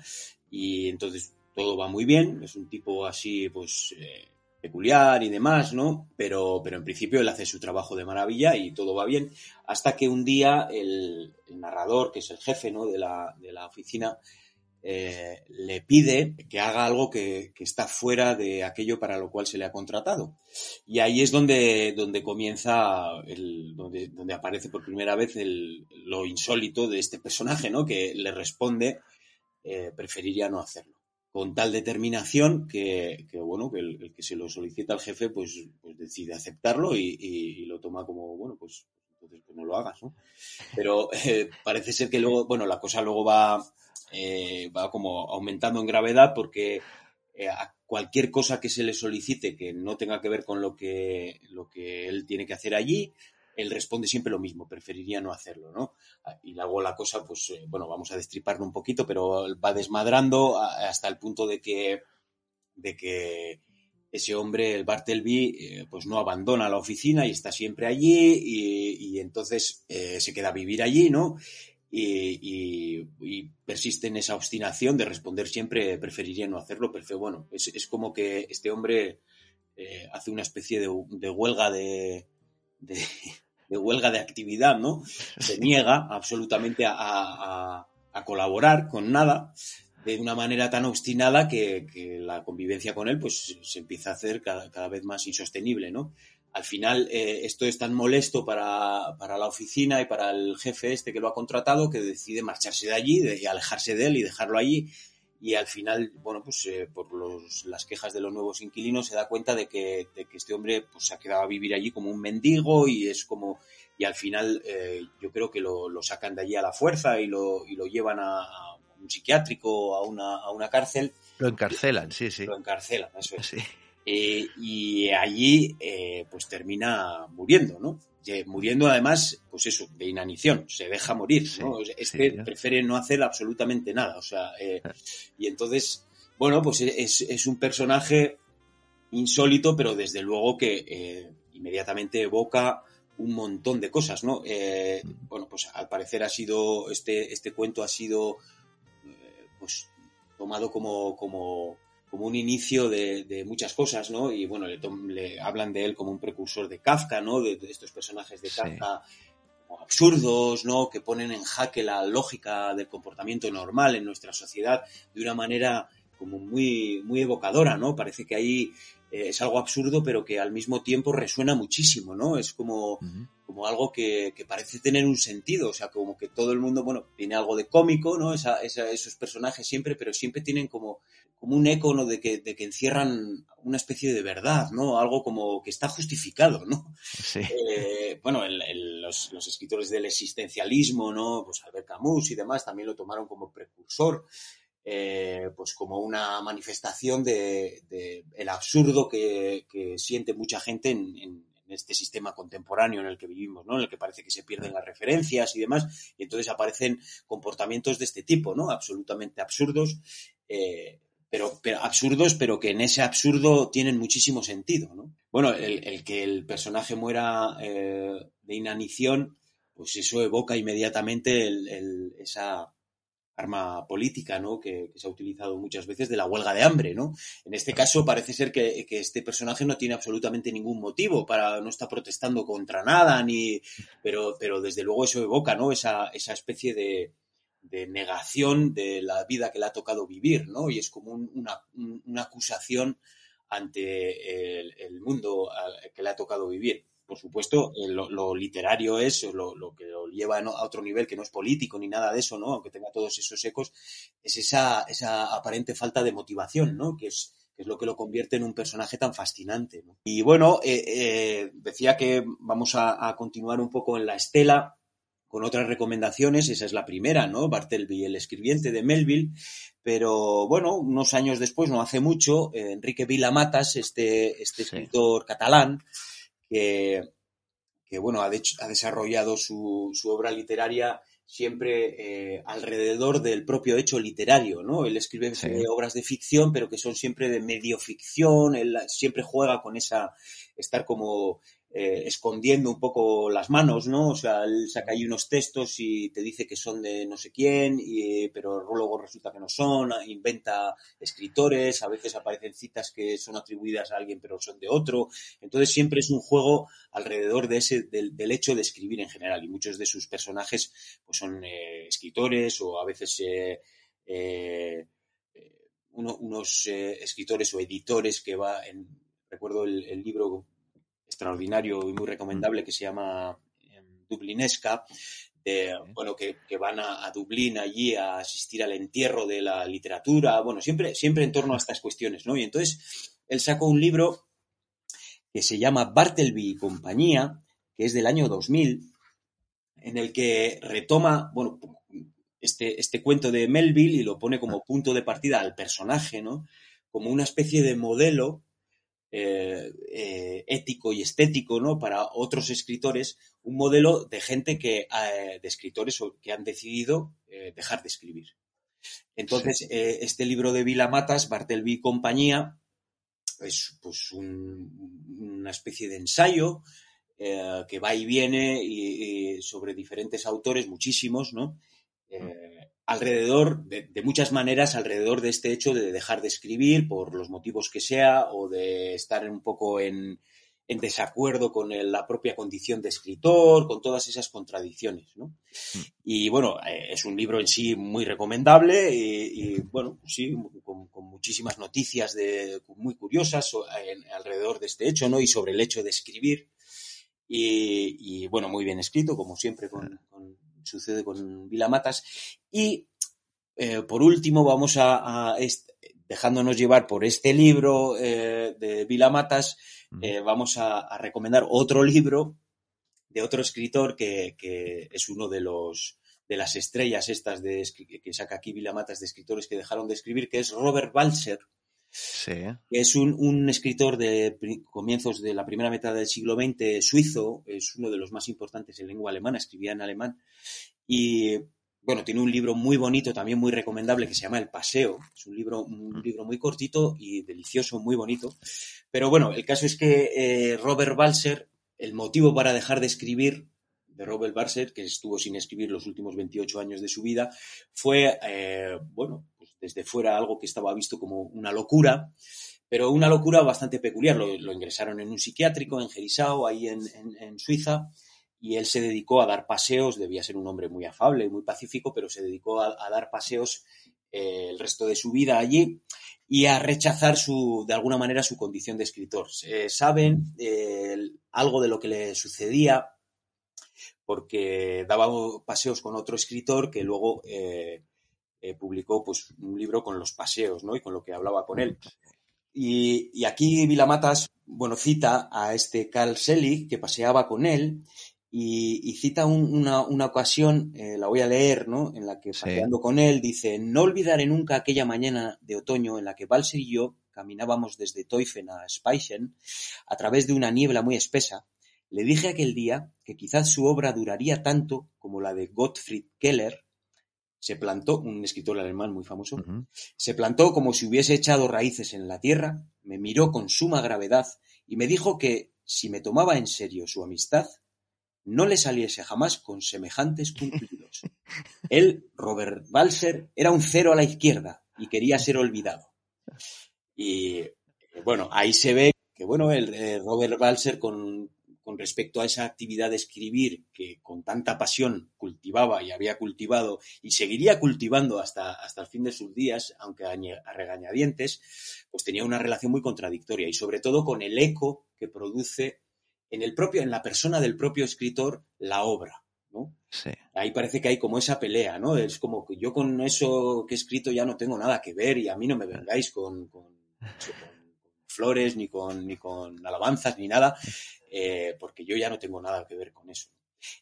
y entonces todo va muy bien, es un tipo así pues eh, peculiar y demás, ¿no? Pero, pero en principio él hace su trabajo de maravilla y todo va bien hasta que un día el, narrador, que es el jefe ¿no? de, la, de la oficina, eh, le pide que haga algo que, está fuera de aquello para lo cual se le ha contratado. Y ahí es donde, donde comienza, donde, aparece por primera vez el, lo insólito de este personaje, ¿no? Que le responde, eh, preferiría no hacerlo. Con tal determinación que, bueno, que el, que se lo solicita al jefe, pues, pues decide aceptarlo y, lo toma como, bueno, pues pues no lo hagas, ¿no? Pero eh, parece ser que luego, bueno, la cosa luego va eh, va como aumentando en gravedad porque eh, a cualquier cosa que se le solicite que no tenga que ver con lo que, lo que él tiene que hacer allí, él responde siempre lo mismo, preferiría no hacerlo, ¿no? Y luego la cosa, pues, eh, bueno, vamos a destriparlo un poquito, pero va desmadrando hasta el punto de que, de que ese hombre, el Bartleby, pues no abandona la oficina y está siempre allí y, y entonces se queda a vivir allí, ¿no? Y, persiste en esa obstinación de responder siempre preferiría no hacerlo, pero bueno, es, como que este hombre eh, hace una especie de, huelga de, de, huelga de actividad, ¿no? Se niega absolutamente a, colaborar con nada de una manera tan obstinada que, la convivencia con él pues se empieza a hacer cada, cada vez más insostenible, ¿no? Al final eh, esto es tan molesto para, la oficina y para el jefe este que lo ha contratado que decide marcharse de allí y alejarse de él y dejarlo allí. Y al final, bueno, pues eh, por las quejas de los nuevos inquilinos se da cuenta de que, este hombre pues, se ha quedado a vivir allí como un mendigo y es como... Y al final eh, yo creo que lo, sacan de allí a la fuerza y lo, y lo llevan a, un psiquiátrico, a una, a una cárcel. Lo encarcelan, sí, sí. Lo encarcelan, eso es. Eh, y allí, eh, pues termina muriendo, ¿no? muriendo además, pues eso, de inanición, se deja morir, ¿no? Este prefiere no hacer absolutamente nada, o sea, eh, y entonces, bueno, pues es, es, un personaje insólito, pero desde luego que eh, inmediatamente evoca un montón de cosas, ¿no? Eh, bueno, pues al parecer ha sido, este, este cuento ha sido, pues, tomado como, como como un inicio de, muchas cosas, ¿no? Y bueno, le, hablan de él como un precursor de Kafka, ¿no? De, estos personajes de Kafka absurdos, ¿no? Que ponen en jaque la lógica del comportamiento normal en nuestra sociedad de una manera como muy, muy evocadora, ¿no? Parece que ahí eh, es algo absurdo, pero que al mismo tiempo resuena muchísimo, ¿no? Es como, como algo que, parece tener un sentido, o sea, como que todo el mundo, bueno, tiene algo de cómico, ¿no? esos personajes siempre, pero siempre tienen como, como un eco, ¿no? De que, de que encierran una especie de verdad, ¿no? Algo como que está justificado, ¿no? Sí. Eh, bueno, los, los, escritores del existencialismo, ¿no? Pues Albert Camus y demás también lo tomaron como precursor eh, pues como una manifestación de, el absurdo que, siente mucha gente en, este sistema contemporáneo en el que vivimos, ¿no? En el que parece que se pierden las referencias y demás, y entonces aparecen comportamientos de este tipo, ¿no? Absolutamente absurdos, eh, pero, absurdos, pero que en ese absurdo tienen muchísimo sentido, ¿no? Bueno, el, que el personaje muera eh, de inanición, pues eso evoca inmediatamente esa arma política, ¿no? Que, se ha utilizado muchas veces de la huelga de hambre, ¿no? En este caso parece ser que, este personaje no tiene absolutamente ningún motivo para, no está protestando contra nada, ni, pero, pero desde luego eso evoca, ¿no? Esa, esa especie de, negación de la vida que le ha tocado vivir, ¿no? Y es como una, una, acusación ante el mundo que le ha tocado vivir por supuesto, eh, lo, literario es lo, que lo lleva a otro nivel que no es político ni nada de eso, ¿no? Aunque tenga todos esos ecos, es esa, esa aparente falta de motivación, ¿no? Que es, es lo que lo convierte en un personaje tan fascinante. Y bueno, eh, eh, decía que vamos a, continuar un poco en la estela con otras recomendaciones, esa es la primera, ¿no? Bartelby, el escribiente de Melville, pero bueno, unos años después, no hace mucho, Enrique Vila Matas, este, este escritor catalán, que, bueno, ha, ha desarrollado su, su, obra literaria siempre eh, alrededor del propio hecho literario, ¿no? Él escribe obras de ficción, pero que son siempre de medio ficción, él siempre juega con esa, estar como eh, escondiendo un poco las manos, ¿no? O sea, él saca ahí unos textos y te dice que son de no sé quién, y, pero luego resulta que no son, inventa escritores, a veces aparecen citas que son atribuidas a alguien pero son de otro. Entonces siempre es un juego alrededor de ese, del, hecho de escribir en general y muchos de sus personajes pues son eh, escritores o a veces eh, unos escritores o editores que va en, recuerdo el libro extraordinario y muy recomendable que se llama em, Dublinesca, bueno, que, van a, Dublín allí a asistir al entierro de la literatura, bueno, siempre, siempre en torno a estas cuestiones, ¿no? Y entonces él sacó un libro que se llama Bartleby y compañía, que es del año 2000, en el que retoma, bueno, este, este cuento de Melville y lo pone como punto de partida al personaje, ¿no? Como una especie de modelo eh, eh, ético y estético ¿no? para otros escritores, un modelo de gente que, eh, de escritores que han decidido dejar de escribir. Entonces, este libro de Vila Matas, Bartelby y compañía, es pues una especie de ensayo que va y viene y, sobre diferentes autores, muchísimos, ¿no? Mm alrededor, de, muchas maneras, alrededor de este hecho de dejar de escribir por los motivos que sea o de estar un poco en, desacuerdo con la propia condición de escritor, con todas esas contradicciones. ¿no? Mm. Y bueno, eh, es un libro en sí muy recomendable y, bueno, sí, con, muchísimas noticias de, muy curiosas alrededor de este hecho ¿no? y sobre el hecho de escribir. Y, bueno, muy bien escrito, como siempre, con, sucede con Vilamatas. Y eh, por último, vamos a, dejándonos llevar por este libro eh, de Vilamatas, eh, vamos a, recomendar otro libro de otro escritor que, es uno de los de las estrellas estas de, que saca aquí Vilamatas de escritores que dejaron de escribir, que es Robert Balser, Es un, escritor de comienzos de la primera mitad del siglo XX suizo, es uno de los más importantes en lengua alemana, escribía en alemán. Y bueno, tiene un libro muy bonito, también muy recomendable, que se llama El Paseo. Es un libro, un mm. libro muy cortito y delicioso, muy bonito. Pero bueno, el caso es que eh, Robert Balser, el motivo para dejar de escribir de Robert Balser, que estuvo sin escribir los últimos 28 años de su vida, fue, eh, bueno, desde fuera algo que estaba visto como una locura, pero una locura bastante peculiar. Lo, ingresaron en un psiquiátrico en Gerisau, ahí en Suiza, y él se dedicó a dar paseos, debía ser un hombre muy afable muy pacífico, pero se dedicó a, dar paseos eh, el resto de su vida allí y a rechazar su, de alguna manera su condición de escritor. saben eh, algo de lo que le sucedía porque daba paseos con otro escritor que luego eh, publicó pues, un libro con los paseos ¿no? y con lo que hablaba con él. Y, y aquí Vilamatas bueno, cita a este Carl Selig que paseaba con él y, cita una, ocasión, eh, la voy a leer, ¿no? En la que, paseando con él, dice: No olvidaré nunca aquella mañana de otoño en la que Balser y yo caminábamos desde Teufen a Speichen a través de una niebla muy espesa. Le dije aquel día que quizás su obra duraría tanto como la de Gottfried Keller. Se plantó, un escritor alemán muy famoso, se plantó como si hubiese echado raíces en la tierra, me miró con suma gravedad y me dijo que, si me tomaba en serio su amistad, no le saliese jamás con semejantes cumplidos. Él, Robert Balser, era un cero a la izquierda y quería ser olvidado. Y bueno, ahí se ve que bueno, el eh, Robert Balser con, respecto a esa actividad de escribir que con tanta pasión cultivaba y había cultivado y seguiría cultivando hasta, hasta el fin de sus días, aunque a, a regañadientes, pues tenía una relación muy contradictoria y sobre todo con el eco que produce en el propio, en la persona del propio escritor, la obra. ¿no? Ahí parece que hay como esa pelea, ¿no? Es como que yo con eso que he escrito ya no tengo nada que ver y a mí no me vengáis con, flores, ni con, ni con alabanzas, ni nada, eh, porque yo ya no tengo nada que ver con eso.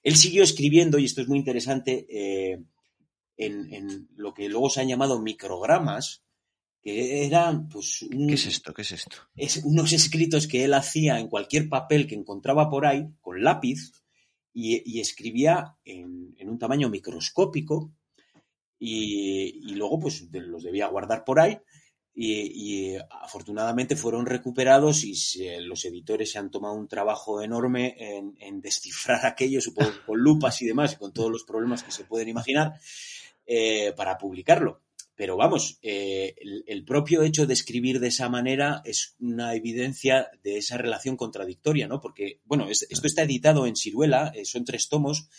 Él siguió escribiendo, y esto es muy interesante, eh, en, en, lo que luego se han llamado microgramas, que eran pues ¿Qué es esto? ¿Qué es esto? Es unos escritos que él hacía en cualquier papel que encontraba por ahí con lápiz y, escribía en, un tamaño microscópico y, luego pues los debía guardar por ahí y, afortunadamente fueron recuperados y los editores se han tomado un trabajo enorme en, descifrar aquello, supongo con lupas y demás y con todos los problemas que se pueden imaginar eh, para publicarlo. Pero vamos, eh, el, propio hecho de escribir de esa manera es una evidencia de esa relación contradictoria, ¿no? Porque, bueno, esto está editado en Ciruela, eh, son tres tomos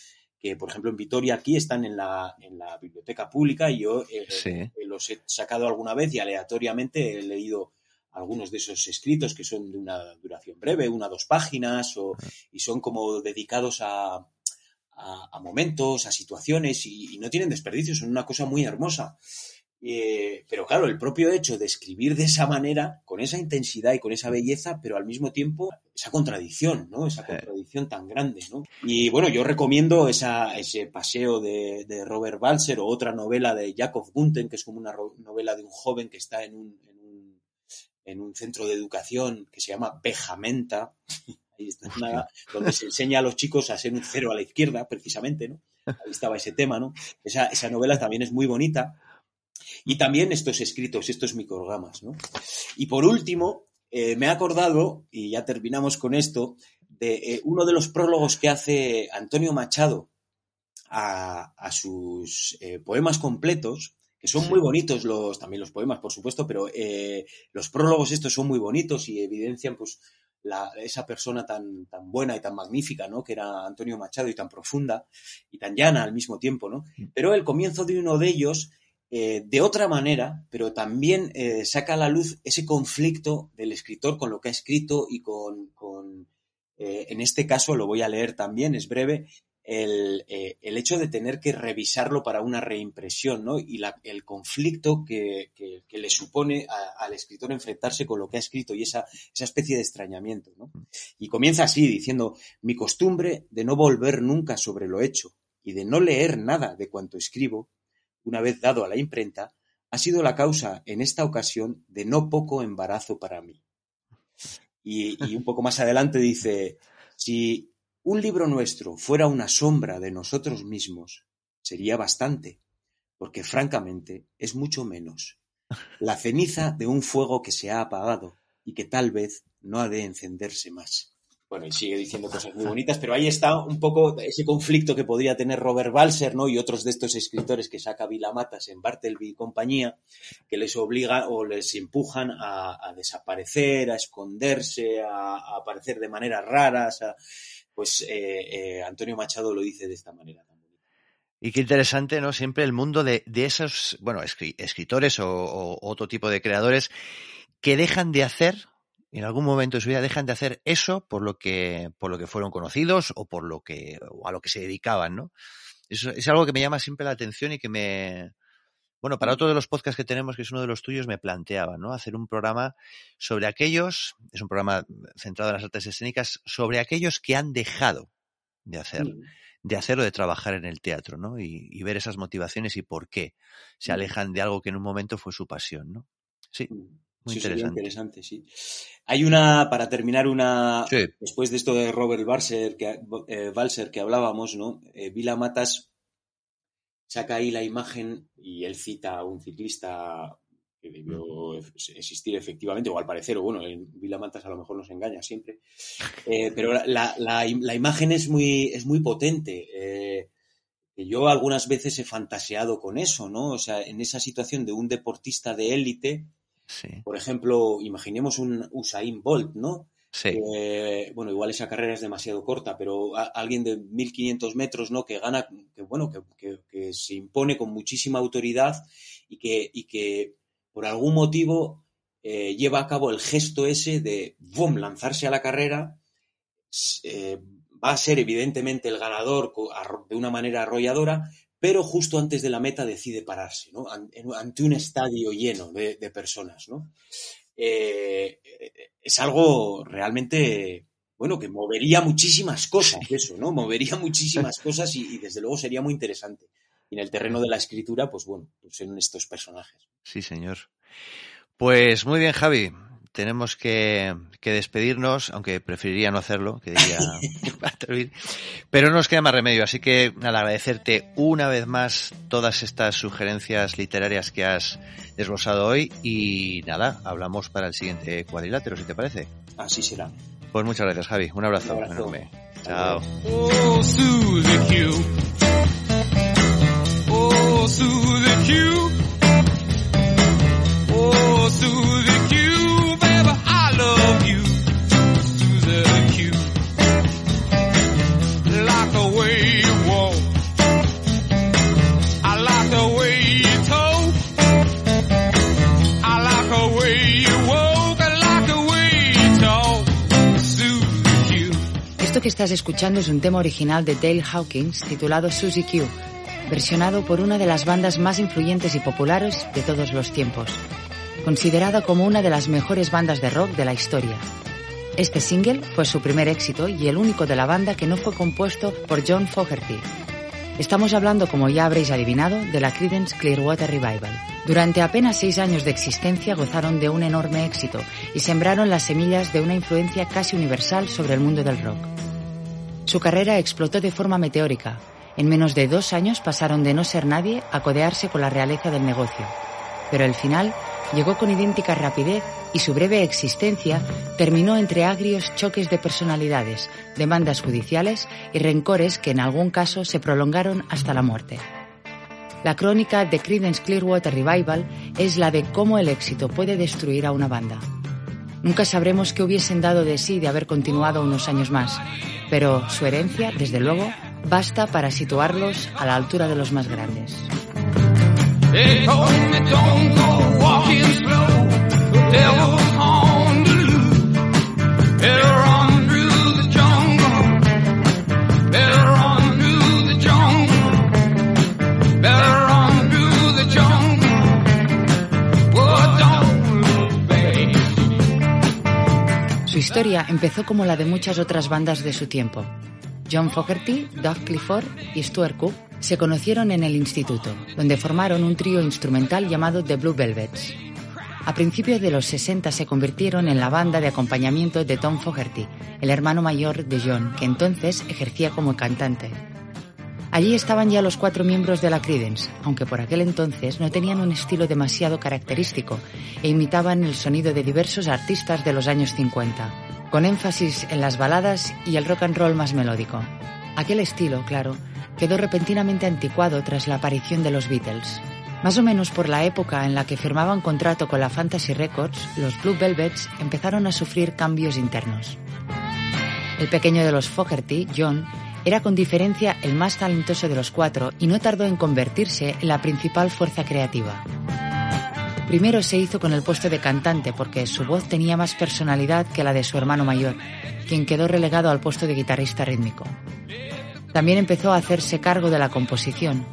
que, por ejemplo, en Vitoria aquí están en la, en la biblioteca pública y yo eh, los he sacado alguna vez y aleatoriamente he leído algunos de esos escritos que son de una duración breve, una o dos páginas, o, y son como dedicados a, a, momentos, a situaciones y, y, no tienen desperdicio, son una cosa muy hermosa. Eh, pero claro, el propio hecho de escribir de esa manera, con esa intensidad y con esa belleza, pero al mismo tiempo esa contradicción, ¿no? Esa contradicción tan grande, ¿no? Y bueno, yo recomiendo esa, ese paseo de, Robert Balser o otra novela de Jacob Gunten, que es como una novela de un joven que está en un, en un, en un centro de educación que se llama Bejamenta. Ahí está, donde se enseña a los chicos a ser un cero a la izquierda, precisamente, ¿no? Ahí estaba ese tema, ¿no? Esa, esa novela también es muy bonita y también estos escritos, estos microgramas. ¿no? Y por último, eh, me he acordado, y ya terminamos con esto, de eh, uno de los prólogos que hace Antonio Machado a, sus eh, poemas completos, que son muy bonitos los, también los poemas, por supuesto, pero los prólogos estos son muy bonitos y evidencian pues esa persona tan, tan buena y tan magnífica, ¿no? Que era Antonio Machado y tan profunda y tan llana al mismo tiempo, ¿no? Mm. Pero el comienzo de uno de ellos eh, de otra manera, pero también eh, saca a la luz ese conflicto del escritor con lo que ha escrito y con, eh, en este caso, lo voy a leer también, es breve, el, hecho de tener que revisarlo para una reimpresión, ¿no? Y el conflicto que, le supone al escritor enfrentarse con lo que ha escrito y esa, esa especie de extrañamiento, ¿no? Y comienza así, diciendo, mi costumbre de no volver nunca sobre lo hecho y de no leer nada de cuanto escribo, una vez dado a la imprenta, ha sido la causa en esta ocasión de no poco embarazo para mí. Y un poco más adelante dice, si un libro nuestro fuera una sombra de nosotros mismos, sería bastante, porque francamente es mucho menos. La ceniza de un fuego que se ha apagado y que tal vez no ha de encenderse más. Bueno, y sigue diciendo cosas muy bonitas, pero ahí está un poco ese conflicto que podría tener Robert Balser, ¿no? Y otros de estos escritores que saca Vilamatas en Bartleby y compañía, que les obligan o les empujan a, desaparecer, a esconderse, a, aparecer de maneras raras. Pues eh, eh, Antonio Machado lo dice de esta manera también. Y qué interesante, ¿no? Siempre el mundo de, esos, bueno, escritores o otro tipo de creadores que dejan de hacer en algún momento de su vida dejan de hacer eso por lo que, por lo que fueron conocidos o por lo que, o a lo que se dedicaban, ¿no? Eso es algo que me llama siempre la atención y que me, bueno, para otro de los podcasts que tenemos, que es uno de los tuyos, me planteaba, ¿no? Hacer un programa sobre aquellos, es un programa centrado en las artes escénicas, sobre aquellos que han dejado de hacer, de hacer o de trabajar en el teatro, ¿no? Y, y, ver esas motivaciones y por qué se alejan de algo que en un momento fue su pasión, ¿no? Sí. Muy interesante. sí. Hay una, para terminar, una. Después de esto de Robert Balser que, eh, que hablábamos, ¿no? Eh, Vila Matas saca ahí la imagen y él cita a un ciclista que debió existir efectivamente, o al parecer, o bueno, en Vila Matas a lo mejor nos engaña siempre. Eh, pero la, la, imagen es muy, es muy potente. Yo algunas veces he fantaseado con eso, ¿no? O sea, en esa situación de un deportista de élite por ejemplo, imaginemos un Usain Bolt, ¿no? Sí. bueno, igual esa carrera es demasiado corta, pero alguien de 1500 metros, ¿no? Que gana, que bueno, que, se impone con muchísima autoridad y que, y que por algún motivo eh, lleva a cabo el gesto ese de ¡bum! lanzarse a la carrera. Eh, va a ser evidentemente el ganador de una manera arrolladora, pero justo antes de la meta decide pararse, ¿no? Ante un estadio lleno de, personas, ¿no? Eh, es algo realmente, bueno, que movería muchísimas cosas, eso, ¿no? Movería muchísimas cosas y, desde luego sería muy interesante. Y en el terreno de la escritura, pues bueno, pues en estos personajes. Sí, señor. Pues muy bien, Javi tenemos que, despedirnos, aunque preferiría no hacerlo, que diría pero no nos queda más remedio. Así que al agradecerte una vez más todas estas sugerencias literarias que has desglosado hoy y nada, hablamos para el siguiente cuadrilátero, si te parece. Así será. Pues muchas gracias, Javi. Un abrazo, Un abrazo. enorme. Chao. Que estás escuchando es un tema original de Dale Hawkins titulado Susie Q, versionado por una de las bandas más influyentes y populares de todos los tiempos, considerada como una de las mejores bandas de rock de la historia. Este single fue su primer éxito y el único de la banda que no fue compuesto por John Fogerty. Estamos hablando, como ya habréis adivinado, de la Creedence Clearwater Revival. Durante apenas seis años de existencia gozaron de un enorme éxito y sembraron las semillas de una influencia casi universal sobre el mundo del rock. Su carrera explotó de forma meteórica. En menos de dos años pasaron de no ser nadie a codearse con la realeza del negocio. Pero el final llegó con idéntica rapidez y su breve existencia terminó entre agrios choques de personalidades, demandas judiciales y rencores que en algún caso se prolongaron hasta la muerte. La crónica de Creedence Clearwater Revival es la de cómo el éxito puede destruir a una banda. Nunca sabremos qué hubiesen dado de sí de haber continuado unos años más, pero su herencia, desde luego, basta para situarlos a la altura de los más grandes. Su historia empezó como la de muchas otras bandas de su tiempo. John Fogerty, Doug Clifford y Stuart Cook se conocieron en el instituto, donde formaron un trío instrumental llamado The Blue Velvets. A principios de los 60 se convirtieron en la banda de acompañamiento de Tom Fogerty, el hermano mayor de John, que entonces ejercía como cantante. Allí estaban ya los cuatro miembros de la Creedence, aunque por aquel entonces no tenían un estilo demasiado característico e imitaban el sonido de diversos artistas de los años 50, con énfasis en las baladas y el rock and roll más melódico. Aquel estilo, claro, quedó repentinamente anticuado tras la aparición de los Beatles. Más o menos por la época en la que firmaban contrato con la Fantasy Records, los Blue Velvets empezaron a sufrir cambios internos. El pequeño de los Fogerty, John, era con diferencia el más talentoso de los cuatro y no tardó en convertirse en la principal fuerza creativa. Primero se hizo con el puesto de cantante porque su voz tenía más personalidad que la de su hermano mayor, quien quedó relegado al puesto de guitarrista rítmico. También empezó a hacerse cargo de la composición.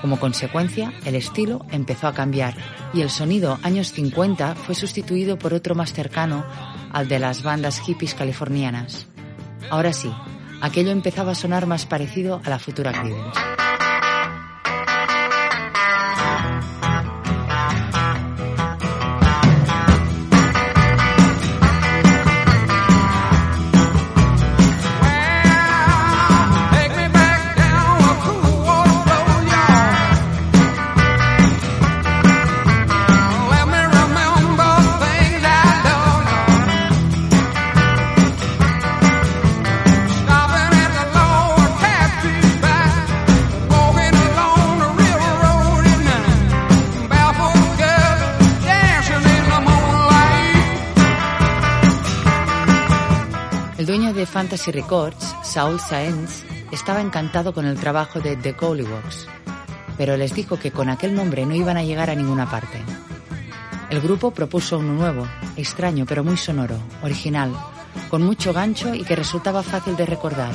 Como consecuencia, el estilo empezó a cambiar y el sonido años 50 fue sustituido por otro más cercano al de las bandas hippies californianas. Ahora sí, aquello empezaba a sonar más parecido a la futura Creedence. Records, Saul Saenz, estaba encantado con el trabajo de The Gollywoggs, pero les dijo que con aquel nombre no iban a llegar a ninguna parte. El grupo propuso uno nuevo, extraño pero muy sonoro, original, con mucho gancho y que resultaba fácil de recordar.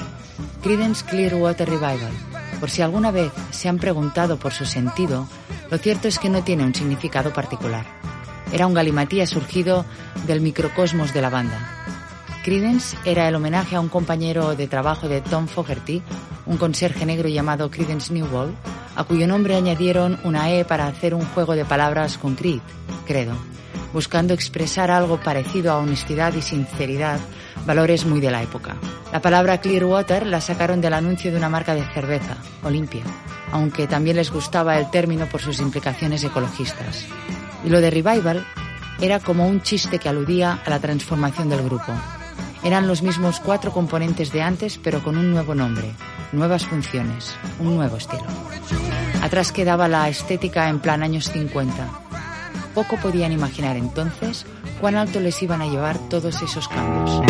Creedence Clearwater Revival. Por si alguna vez se han preguntado por su sentido, lo cierto es que no tiene un significado particular. Era un galimatía surgido del microcosmos de la banda. Credence era el homenaje a un compañero de trabajo de Tom Fogerty, un conserje negro llamado Credence Newbold, a cuyo nombre añadieron una E para hacer un juego de palabras con Creed, credo, buscando expresar algo parecido a honestidad y sinceridad, valores muy de la época. La palabra Clearwater la sacaron del anuncio de una marca de cerveza, Olympia, aunque también les gustaba el término por sus implicaciones ecologistas. Y lo de Revival era como un chiste que aludía a la transformación del grupo. Eran los mismos cuatro componentes de antes, pero con un nuevo nombre, nuevas funciones, un nuevo estilo. Atrás quedaba la estética en plan años 50. Poco podían imaginar entonces cuán alto les iban a llevar todos esos cambios.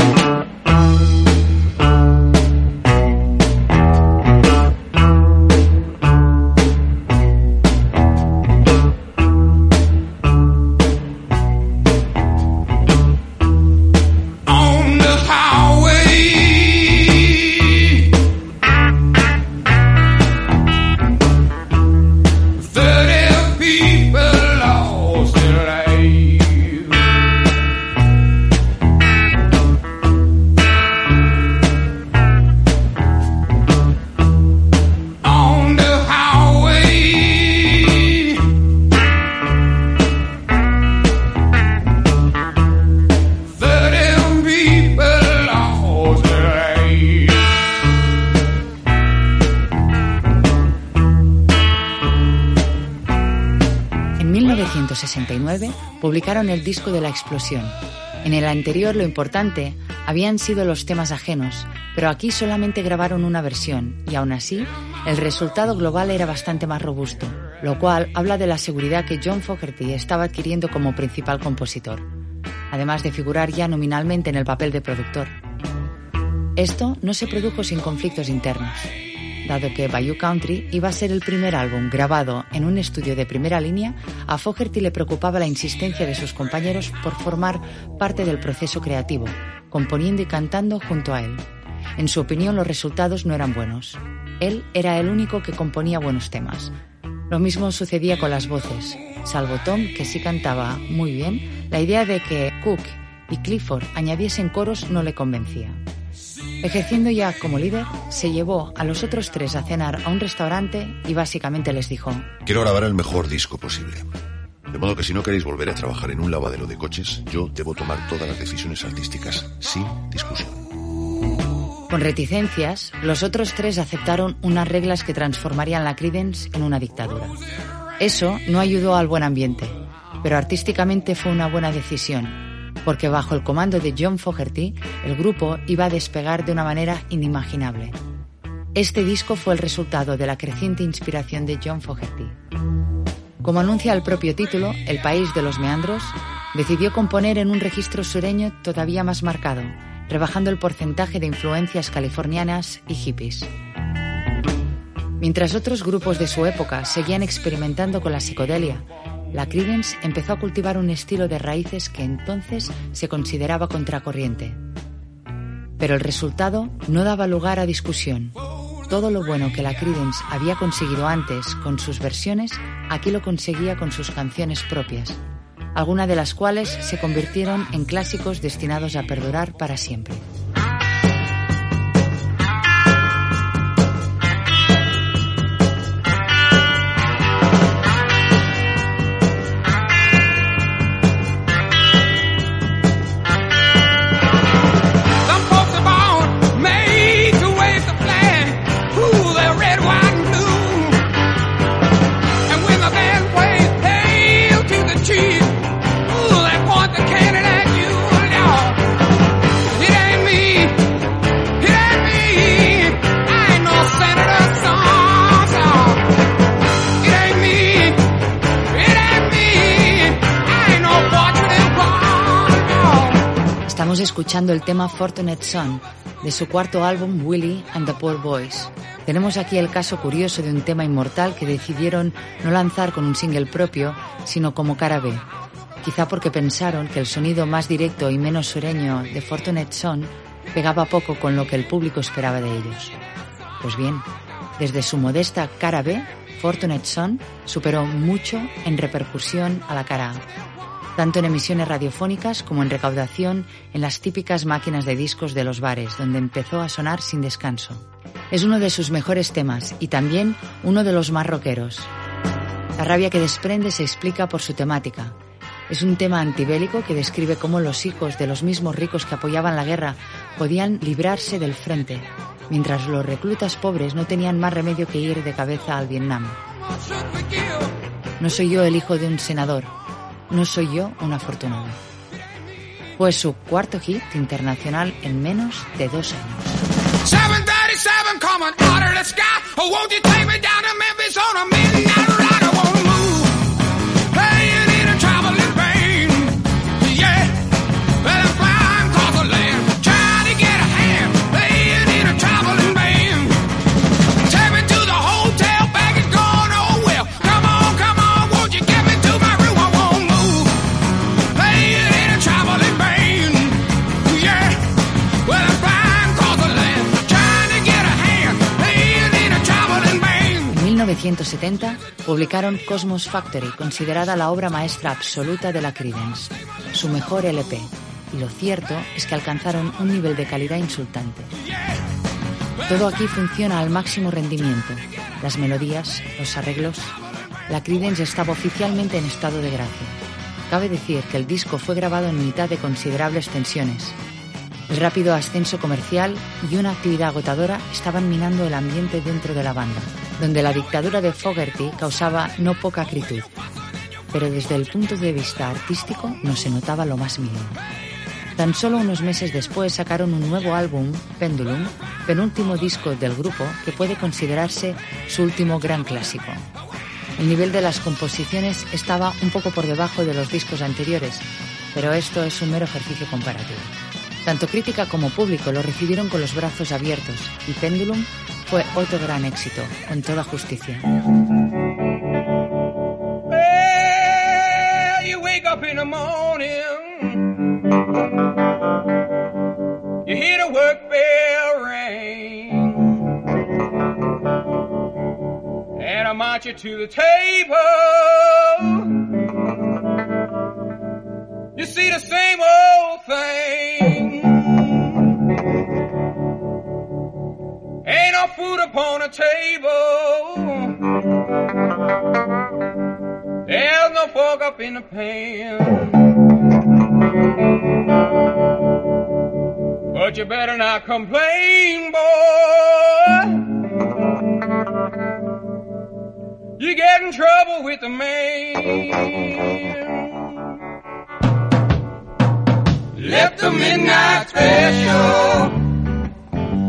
Publicaron el disco de la explosión. En el anterior lo importante habían sido los temas ajenos, pero aquí solamente grabaron una versión y aún así el resultado global era bastante más robusto, lo cual habla de la seguridad que John Fogerty estaba adquiriendo como principal compositor, además de figurar ya nominalmente en el papel de productor. Esto no se produjo sin conflictos internos dado que Bayou Country iba a ser el primer álbum grabado en un estudio de primera línea, a Fogerty le preocupaba la insistencia de sus compañeros por formar parte del proceso creativo, componiendo y cantando junto a él. En su opinión, los resultados no eran buenos. Él era el único que componía buenos temas. Lo mismo sucedía con las voces. Salvo Tom, que sí cantaba muy bien, la idea de que Cook y Clifford añadiesen coros no le convencía. Ejerciendo ya como líder, se llevó a los otros tres a cenar a un restaurante y básicamente les dijo, Quiero grabar el mejor disco posible. De modo que si no queréis volver a trabajar en un lavadero de coches, yo debo tomar todas las decisiones artísticas, sin discusión. Con reticencias, los otros tres aceptaron unas reglas que transformarían la Credence en una dictadura. Eso no ayudó al buen ambiente, pero artísticamente fue una buena decisión, porque bajo el comando de John Fogerty, el grupo iba a despegar de una manera inimaginable. Este disco fue el resultado de la creciente inspiración de John Fogerty. Como anuncia el propio título, El País de los Meandros, decidió componer en un registro sureño todavía más marcado, rebajando el porcentaje de influencias californianas y hippies. Mientras otros grupos de su época seguían experimentando con la psicodelia, la Creedence empezó a cultivar un estilo de raíces que entonces se consideraba contracorriente. Pero el resultado no daba lugar a discusión. Todo lo bueno que la Creedence había conseguido antes con sus versiones, aquí lo conseguía con sus canciones propias, algunas de las cuales se convirtieron en clásicos destinados a perdurar para siempre. Escuchando el tema Fortunate Son de su cuarto álbum Willie and the Poor Boys. Tenemos aquí el caso curioso de un tema inmortal que decidieron no lanzar con un single propio, sino como cara B. Quizá porque pensaron que el sonido más directo y menos sureño de Fortunate Son pegaba poco con lo que el público esperaba de ellos. Pues bien, desde su modesta cara B, Fortunate Son superó mucho en repercusión a la cara A tanto en emisiones radiofónicas como en recaudación en las típicas máquinas de discos de los bares, donde empezó a sonar sin descanso. Es uno de sus mejores temas y también uno de los más rockeros. La rabia que desprende se explica por su temática. Es un tema antibélico que describe cómo los hijos de los mismos ricos que apoyaban la guerra podían librarse del frente, mientras los reclutas pobres no tenían más remedio que ir de cabeza al Vietnam. No soy yo el hijo de un senador, no soy yo un afortunado. Fue su cuarto hit internacional en menos de dos años. En 1970 publicaron Cosmos Factory, considerada la obra maestra absoluta de la Creedence, su mejor LP, y lo cierto es que alcanzaron un nivel de calidad insultante. Todo aquí funciona al máximo rendimiento, las melodías, los arreglos. La Creedence estaba oficialmente en estado de gracia. Cabe decir que el disco fue grabado en mitad de considerables tensiones, el rápido ascenso comercial y una actividad agotadora estaban minando el ambiente dentro de la banda, donde la dictadura de Fogerty causaba no poca acritud. Pero desde el punto de vista artístico no se notaba lo más mínimo. Tan solo unos meses después sacaron un nuevo álbum, Pendulum, penúltimo disco del grupo que puede considerarse su último gran clásico. El nivel de las composiciones estaba un poco por debajo de los discos anteriores, pero esto es un mero ejercicio comparativo. Tanto crítica como público lo recibieron con los brazos abiertos y Pendulum fue otro gran éxito, con toda justicia. Well, you wake up in the morning, you hear the work bell ring, and I march you to the table. You see the same old thing. Food upon a table. There's no fork up in the pan. But you better not complain, boy. You get in trouble with the man. Let the midnight special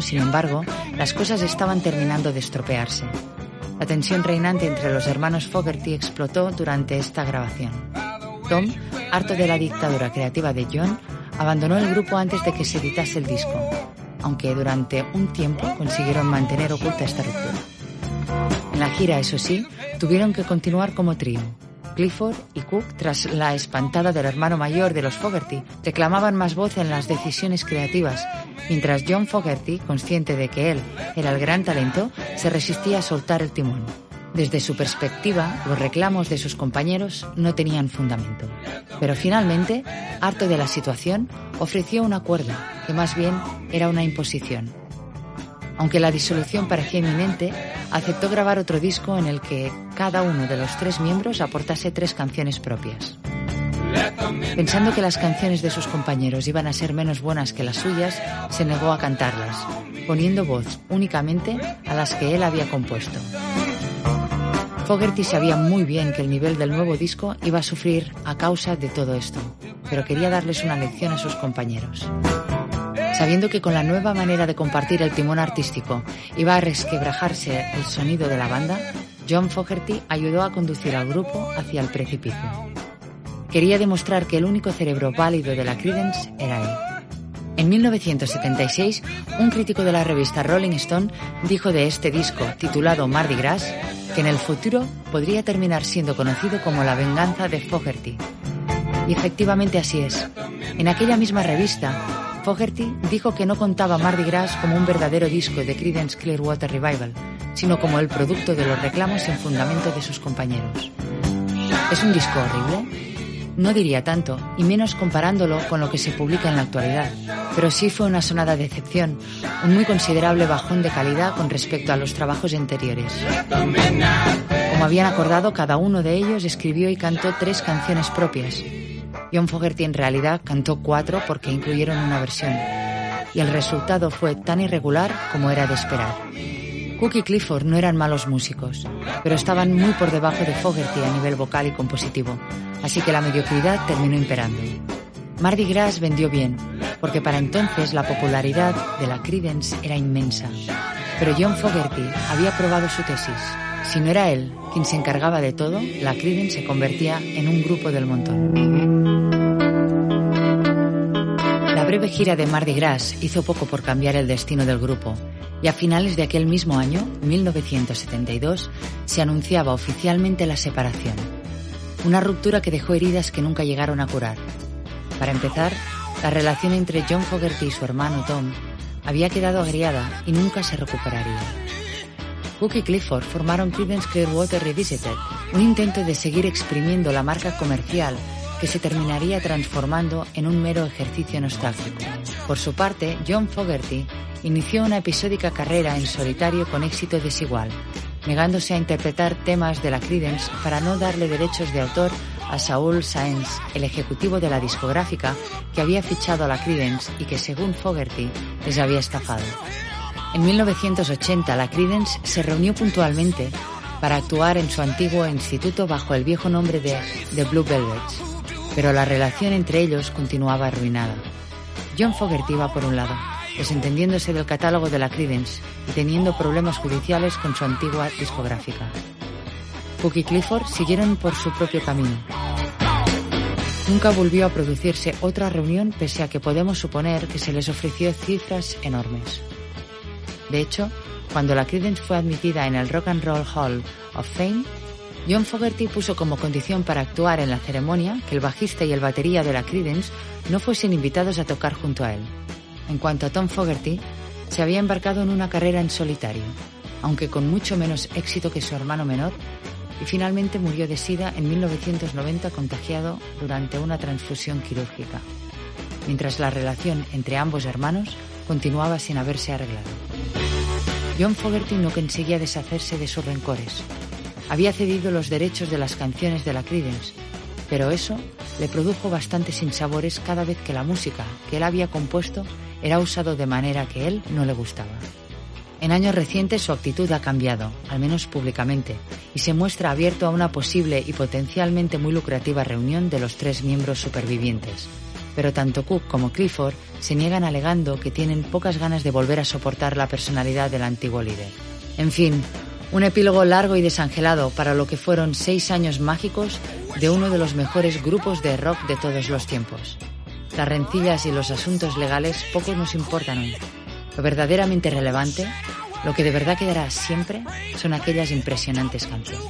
sin embargo, las cosas estaban terminando de estropearse. La tensión reinante entre los hermanos Fogerty explotó durante esta grabación. Tom, harto de la dictadura creativa de John, abandonó el grupo antes de que se editase el disco, aunque durante un tiempo consiguieron mantener oculta esta ruptura. En la gira, eso sí, tuvieron que continuar como trío. Clifford y Cook, tras la espantada del hermano mayor de los Fogerty, reclamaban más voz en las decisiones creativas, mientras John Fogerty, consciente de que él era el gran talento, se resistía a soltar el timón. Desde su perspectiva, los reclamos de sus compañeros no tenían fundamento. Pero finalmente, harto de la situación, ofreció un acuerdo, que más bien era una imposición. Aunque la disolución parecía inminente, aceptó grabar otro disco en el que cada uno de los tres miembros aportase tres canciones propias. Pensando que las canciones de sus compañeros iban a ser menos buenas que las suyas, se negó a cantarlas, poniendo voz únicamente a las que él había compuesto. Fogerty sabía muy bien que el nivel del nuevo disco iba a sufrir a causa de todo esto, pero quería darles una lección a sus compañeros. Sabiendo que con la nueva manera de compartir el timón artístico iba a resquebrajarse el sonido de la banda, John Fogerty ayudó a conducir al grupo hacia el precipicio. Quería demostrar que el único cerebro válido de la Creedence era él. En 1976, un crítico de la revista Rolling Stone dijo de este disco, titulado Mardi Gras, que en el futuro podría terminar siendo conocido como La venganza de Fogerty. Y efectivamente así es. En aquella misma revista, Fogerty dijo que no contaba Mardi Gras como un verdadero disco de Creedence Clearwater Revival, sino como el producto de los reclamos sin fundamento de sus compañeros. ¿Es un disco horrible? No diría tanto, y menos comparándolo con lo que se publica en la actualidad. Pero sí fue una sonada decepción, un muy considerable bajón de calidad con respecto a los trabajos anteriores. Como habían acordado, cada uno de ellos escribió y cantó tres canciones propias. John Fogerty en realidad cantó cuatro porque incluyeron una versión. Y el resultado fue tan irregular como era de esperar. Cook y Clifford no eran malos músicos, pero estaban muy por debajo de Fogerty a nivel vocal y compositivo, así que la mediocridad terminó imperando. Mardi Gras vendió bien, porque para entonces la popularidad de la Creedence era inmensa. Pero John Fogerty había probado su tesis. Si no era él quien se encargaba de todo, la Creedence se convertía en un grupo del montón. La breve gira de Mardi Gras hizo poco por cambiar el destino del grupo, y a finales de aquel mismo año, 1972, se anunciaba oficialmente la separación. Una ruptura que dejó heridas que nunca llegaron a curar. Para empezar, la relación entre John Fogerty y su hermano Tom había quedado agriada y nunca se recuperaría. Cook y Clifford formaron Creedence Clearwater Revisited, un intento de seguir exprimiendo la marca comercial que se terminaría transformando en un mero ejercicio nostálgico. Por su parte, John Fogerty inició una episódica carrera en solitario con éxito desigual, negándose a interpretar temas de la Creedence para no darle derechos de autor a Saul Saenz, el ejecutivo de la discográfica que había fichado a la Creedence y que según Fogerty les había estafado. En 1980 la Creedence se reunió puntualmente para actuar en su antiguo instituto bajo el viejo nombre de The Blue Velvets, pero la relación entre ellos continuaba arruinada. John Fogerty iba por un lado, desentendiéndose del catálogo de la Creedence y teniendo problemas judiciales con su antigua discográfica. Cook y Clifford siguieron por su propio camino. Nunca volvió a producirse otra reunión pese a que podemos suponer que se les ofreció cifras enormes. De hecho, cuando la Creedence fue admitida en el Rock and Roll Hall of Fame, John Fogerty puso como condición para actuar en la ceremonia que el bajista y el batería de la Creedence no fuesen invitados a tocar junto a él. En cuanto a Tom Fogerty, se había embarcado en una carrera en solitario, aunque con mucho menos éxito que su hermano menor, y finalmente murió de sida en 1990 contagiado durante una transfusión quirúrgica, mientras la relación entre ambos hermanos continuaba sin haberse arreglado. John Fogerty no conseguía deshacerse de sus rencores. Había cedido los derechos de las canciones de la Creedence, pero eso le produjo bastantes sinsabores cada vez que la música que él había compuesto era usado de manera que él no le gustaba. En años recientes su actitud ha cambiado, al menos públicamente, y se muestra abierto a una posible y potencialmente muy lucrativa reunión de los tres miembros supervivientes. Pero tanto Cook como Clifford se niegan alegando que tienen pocas ganas de volver a soportar la personalidad del antiguo líder. En fin, un epílogo largo y desangelado para lo que fueron seis años mágicos de uno de los mejores grupos de rock de todos los tiempos. Las rencillas y los asuntos legales poco nos importan hoy. Lo verdaderamente relevante, lo que de verdad quedará siempre, son aquellas impresionantes canciones.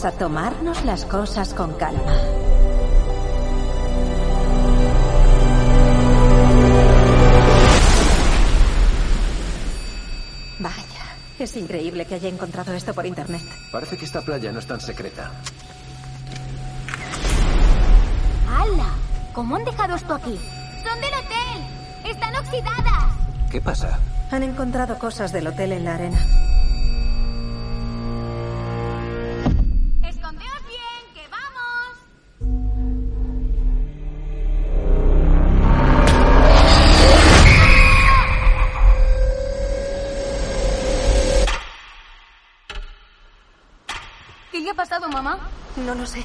Vamos a tomarnos las cosas con calma. Vaya, es increíble que haya encontrado esto por internet. Parece que esta playa no es tan secreta. ¡Hala! ¿Cómo han dejado esto aquí? ¡Son del hotel! ¡Están oxidadas! ¿Qué pasa? Han encontrado cosas del hotel en la arena. No lo sé.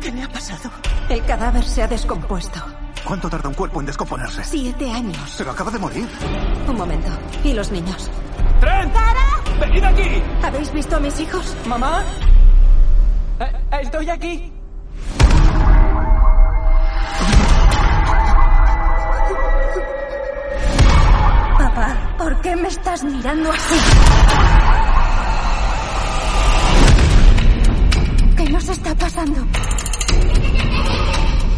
¿Qué le ha pasado? El cadáver se ha descompuesto. ¿Cuánto tarda un cuerpo en descomponerse? Siete años. Pero acaba de morir. Un momento. ¿Y los niños? ¡Trent! ¡Cara! ¡Venid aquí! ¿Habéis visto a mis hijos? ¿Mamá? Eh, estoy aquí. Papá, ¿por qué me estás mirando así? Pasando?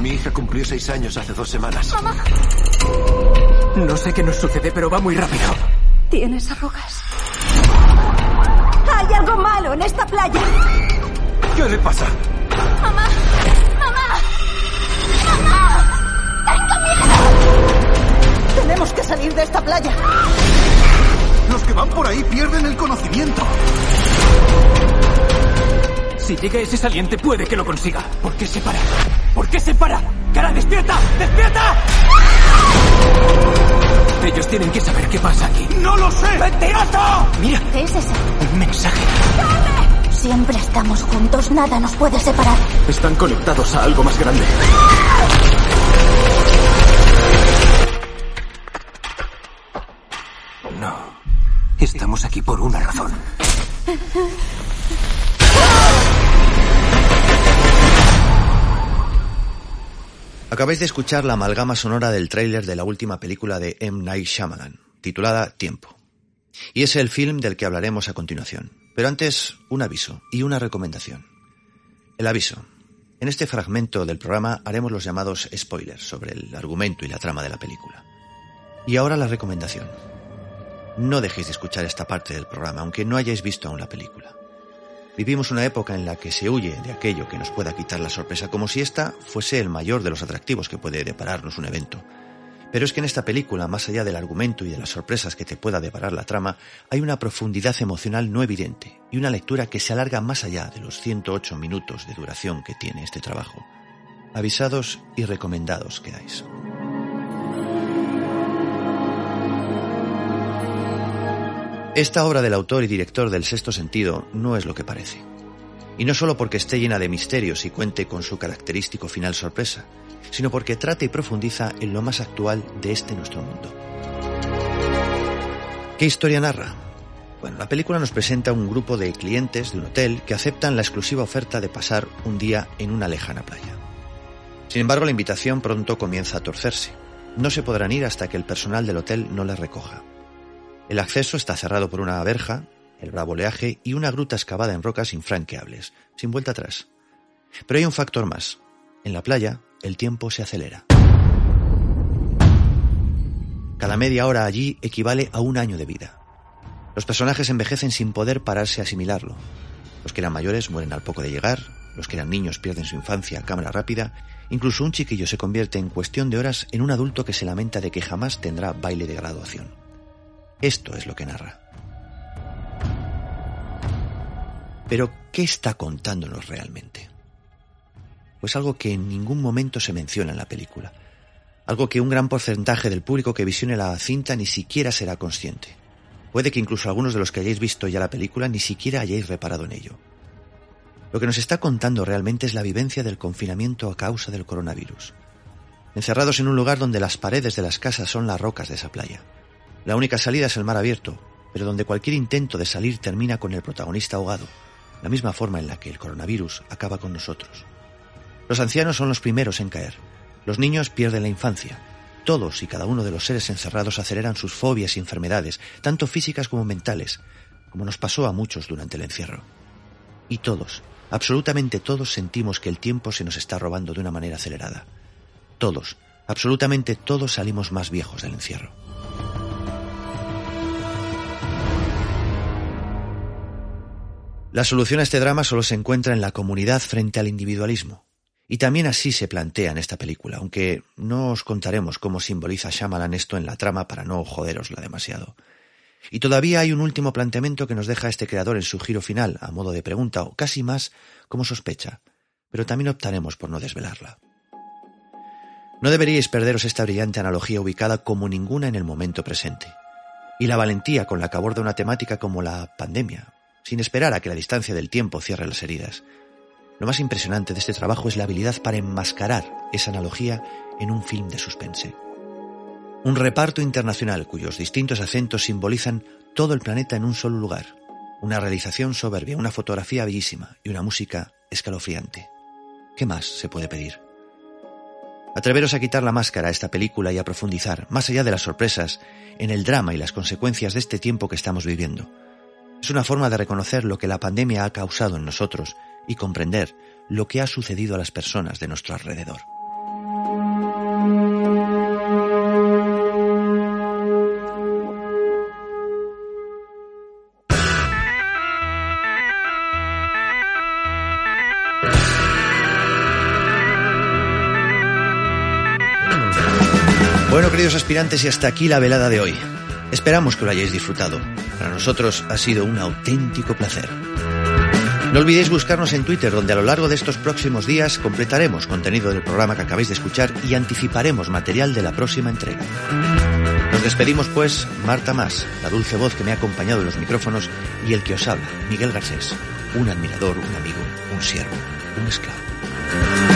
Mi hija cumplió seis años hace dos semanas. Mamá, No sé qué nos sucede, pero va muy rápido. tienes arrugas. Hay algo malo en esta playa. ¿Qué le pasa? Mamá, mamá, mamá. Tengo miedo. Tenemos que salir de esta playa. Los que van por ahí pierden el conocimiento. Si llega ese saliente, puede que lo consiga. ¿Por qué se para? ¿Por qué se para? ¡Cara, despierta! ¡Despierta! Ellos tienen que saber qué pasa aquí. ¡No lo sé! ¡Mentiroso! Mira, ¿Qué es eso? un mensaje. Siempre estamos juntos, nada nos puede separar. Están conectados a algo más grande. No. Estamos aquí por una razón. Acabáis de escuchar la amalgama sonora del tráiler de la última película de M. Night Shyamalan, titulada Tiempo. Y es el film del que hablaremos a continuación. Pero antes, un aviso y una recomendación. El aviso. En este fragmento del programa haremos los llamados spoilers sobre el argumento y la trama de la película. Y ahora la recomendación. No dejéis de escuchar esta parte del programa, aunque no hayáis visto aún la película. Vivimos una época en la que se huye de aquello que nos pueda quitar la sorpresa, como si esta fuese el mayor de los atractivos que puede depararnos un evento. Pero es que en esta película, más allá del argumento y de las sorpresas que te pueda deparar la trama, hay una profundidad emocional no evidente y una lectura que se alarga más allá de los 108 minutos de duración que tiene este trabajo. Avisados y recomendados quedáis. Esta obra del autor y director del sexto sentido no es lo que parece. Y no solo porque esté llena de misterios y cuente con su característico final sorpresa, sino porque trata y profundiza en lo más actual de este nuestro mundo. ¿Qué historia narra? Bueno, la película nos presenta un grupo de clientes de un hotel que aceptan la exclusiva oferta de pasar un día en una lejana playa. Sin embargo, la invitación pronto comienza a torcerse. No se podrán ir hasta que el personal del hotel no les recoja. El acceso está cerrado por una verja, el bravo oleaje y una gruta excavada en rocas infranqueables, sin vuelta atrás. Pero hay un factor más. En la playa, el tiempo se acelera. Cada media hora allí equivale a un año de vida. Los personajes envejecen sin poder pararse a asimilarlo. Los que eran mayores mueren al poco de llegar, los que eran niños pierden su infancia a cámara rápida, incluso un chiquillo se convierte en cuestión de horas en un adulto que se lamenta de que jamás tendrá baile de graduación. Esto es lo que narra. Pero, ¿qué está contándonos realmente? Pues algo que en ningún momento se menciona en la película. Algo que un gran porcentaje del público que visione la cinta ni siquiera será consciente. Puede que incluso algunos de los que hayáis visto ya la película ni siquiera hayáis reparado en ello. Lo que nos está contando realmente es la vivencia del confinamiento a causa del coronavirus. Encerrados en un lugar donde las paredes de las casas son las rocas de esa playa. La única salida es el mar abierto, pero donde cualquier intento de salir termina con el protagonista ahogado, la misma forma en la que el coronavirus acaba con nosotros. Los ancianos son los primeros en caer. Los niños pierden la infancia. Todos y cada uno de los seres encerrados aceleran sus fobias y enfermedades, tanto físicas como mentales, como nos pasó a muchos durante el encierro. Y todos, absolutamente todos sentimos que el tiempo se nos está robando de una manera acelerada. Todos, absolutamente todos salimos más viejos del encierro. La solución a este drama solo se encuentra en la comunidad frente al individualismo. Y también así se plantea en esta película, aunque no os contaremos cómo simboliza Shyamalan esto en la trama para no joderosla demasiado. Y todavía hay un último planteamiento que nos deja este creador en su giro final, a modo de pregunta, o casi más como sospecha, pero también optaremos por no desvelarla. No deberíais perderos esta brillante analogía ubicada como ninguna en el momento presente, y la valentía con la que aborda una temática como la pandemia, sin esperar a que la distancia del tiempo cierre las heridas. Lo más impresionante de este trabajo es la habilidad para enmascarar esa analogía en un film de suspense. Un reparto internacional cuyos distintos acentos simbolizan todo el planeta en un solo lugar. Una realización soberbia, una fotografía bellísima y una música escalofriante. ¿Qué más se puede pedir? Atreveros a quitar la máscara a esta película y a profundizar, más allá de las sorpresas, en el drama y las consecuencias de este tiempo que estamos viviendo. Es una forma de reconocer lo que la pandemia ha causado en nosotros y comprender lo que ha sucedido a las personas de nuestro alrededor. Bueno, queridos aspirantes, y hasta aquí la velada de hoy. Esperamos que lo hayáis disfrutado. Para nosotros ha sido un auténtico placer. No olvidéis buscarnos en Twitter, donde a lo largo de estos próximos días completaremos contenido del programa que acabáis de escuchar y anticiparemos material de la próxima entrega. Nos despedimos pues, Marta Más, la dulce voz que me ha acompañado en los micrófonos, y el que os habla, Miguel Garcés, un admirador, un amigo, un siervo, un esclavo.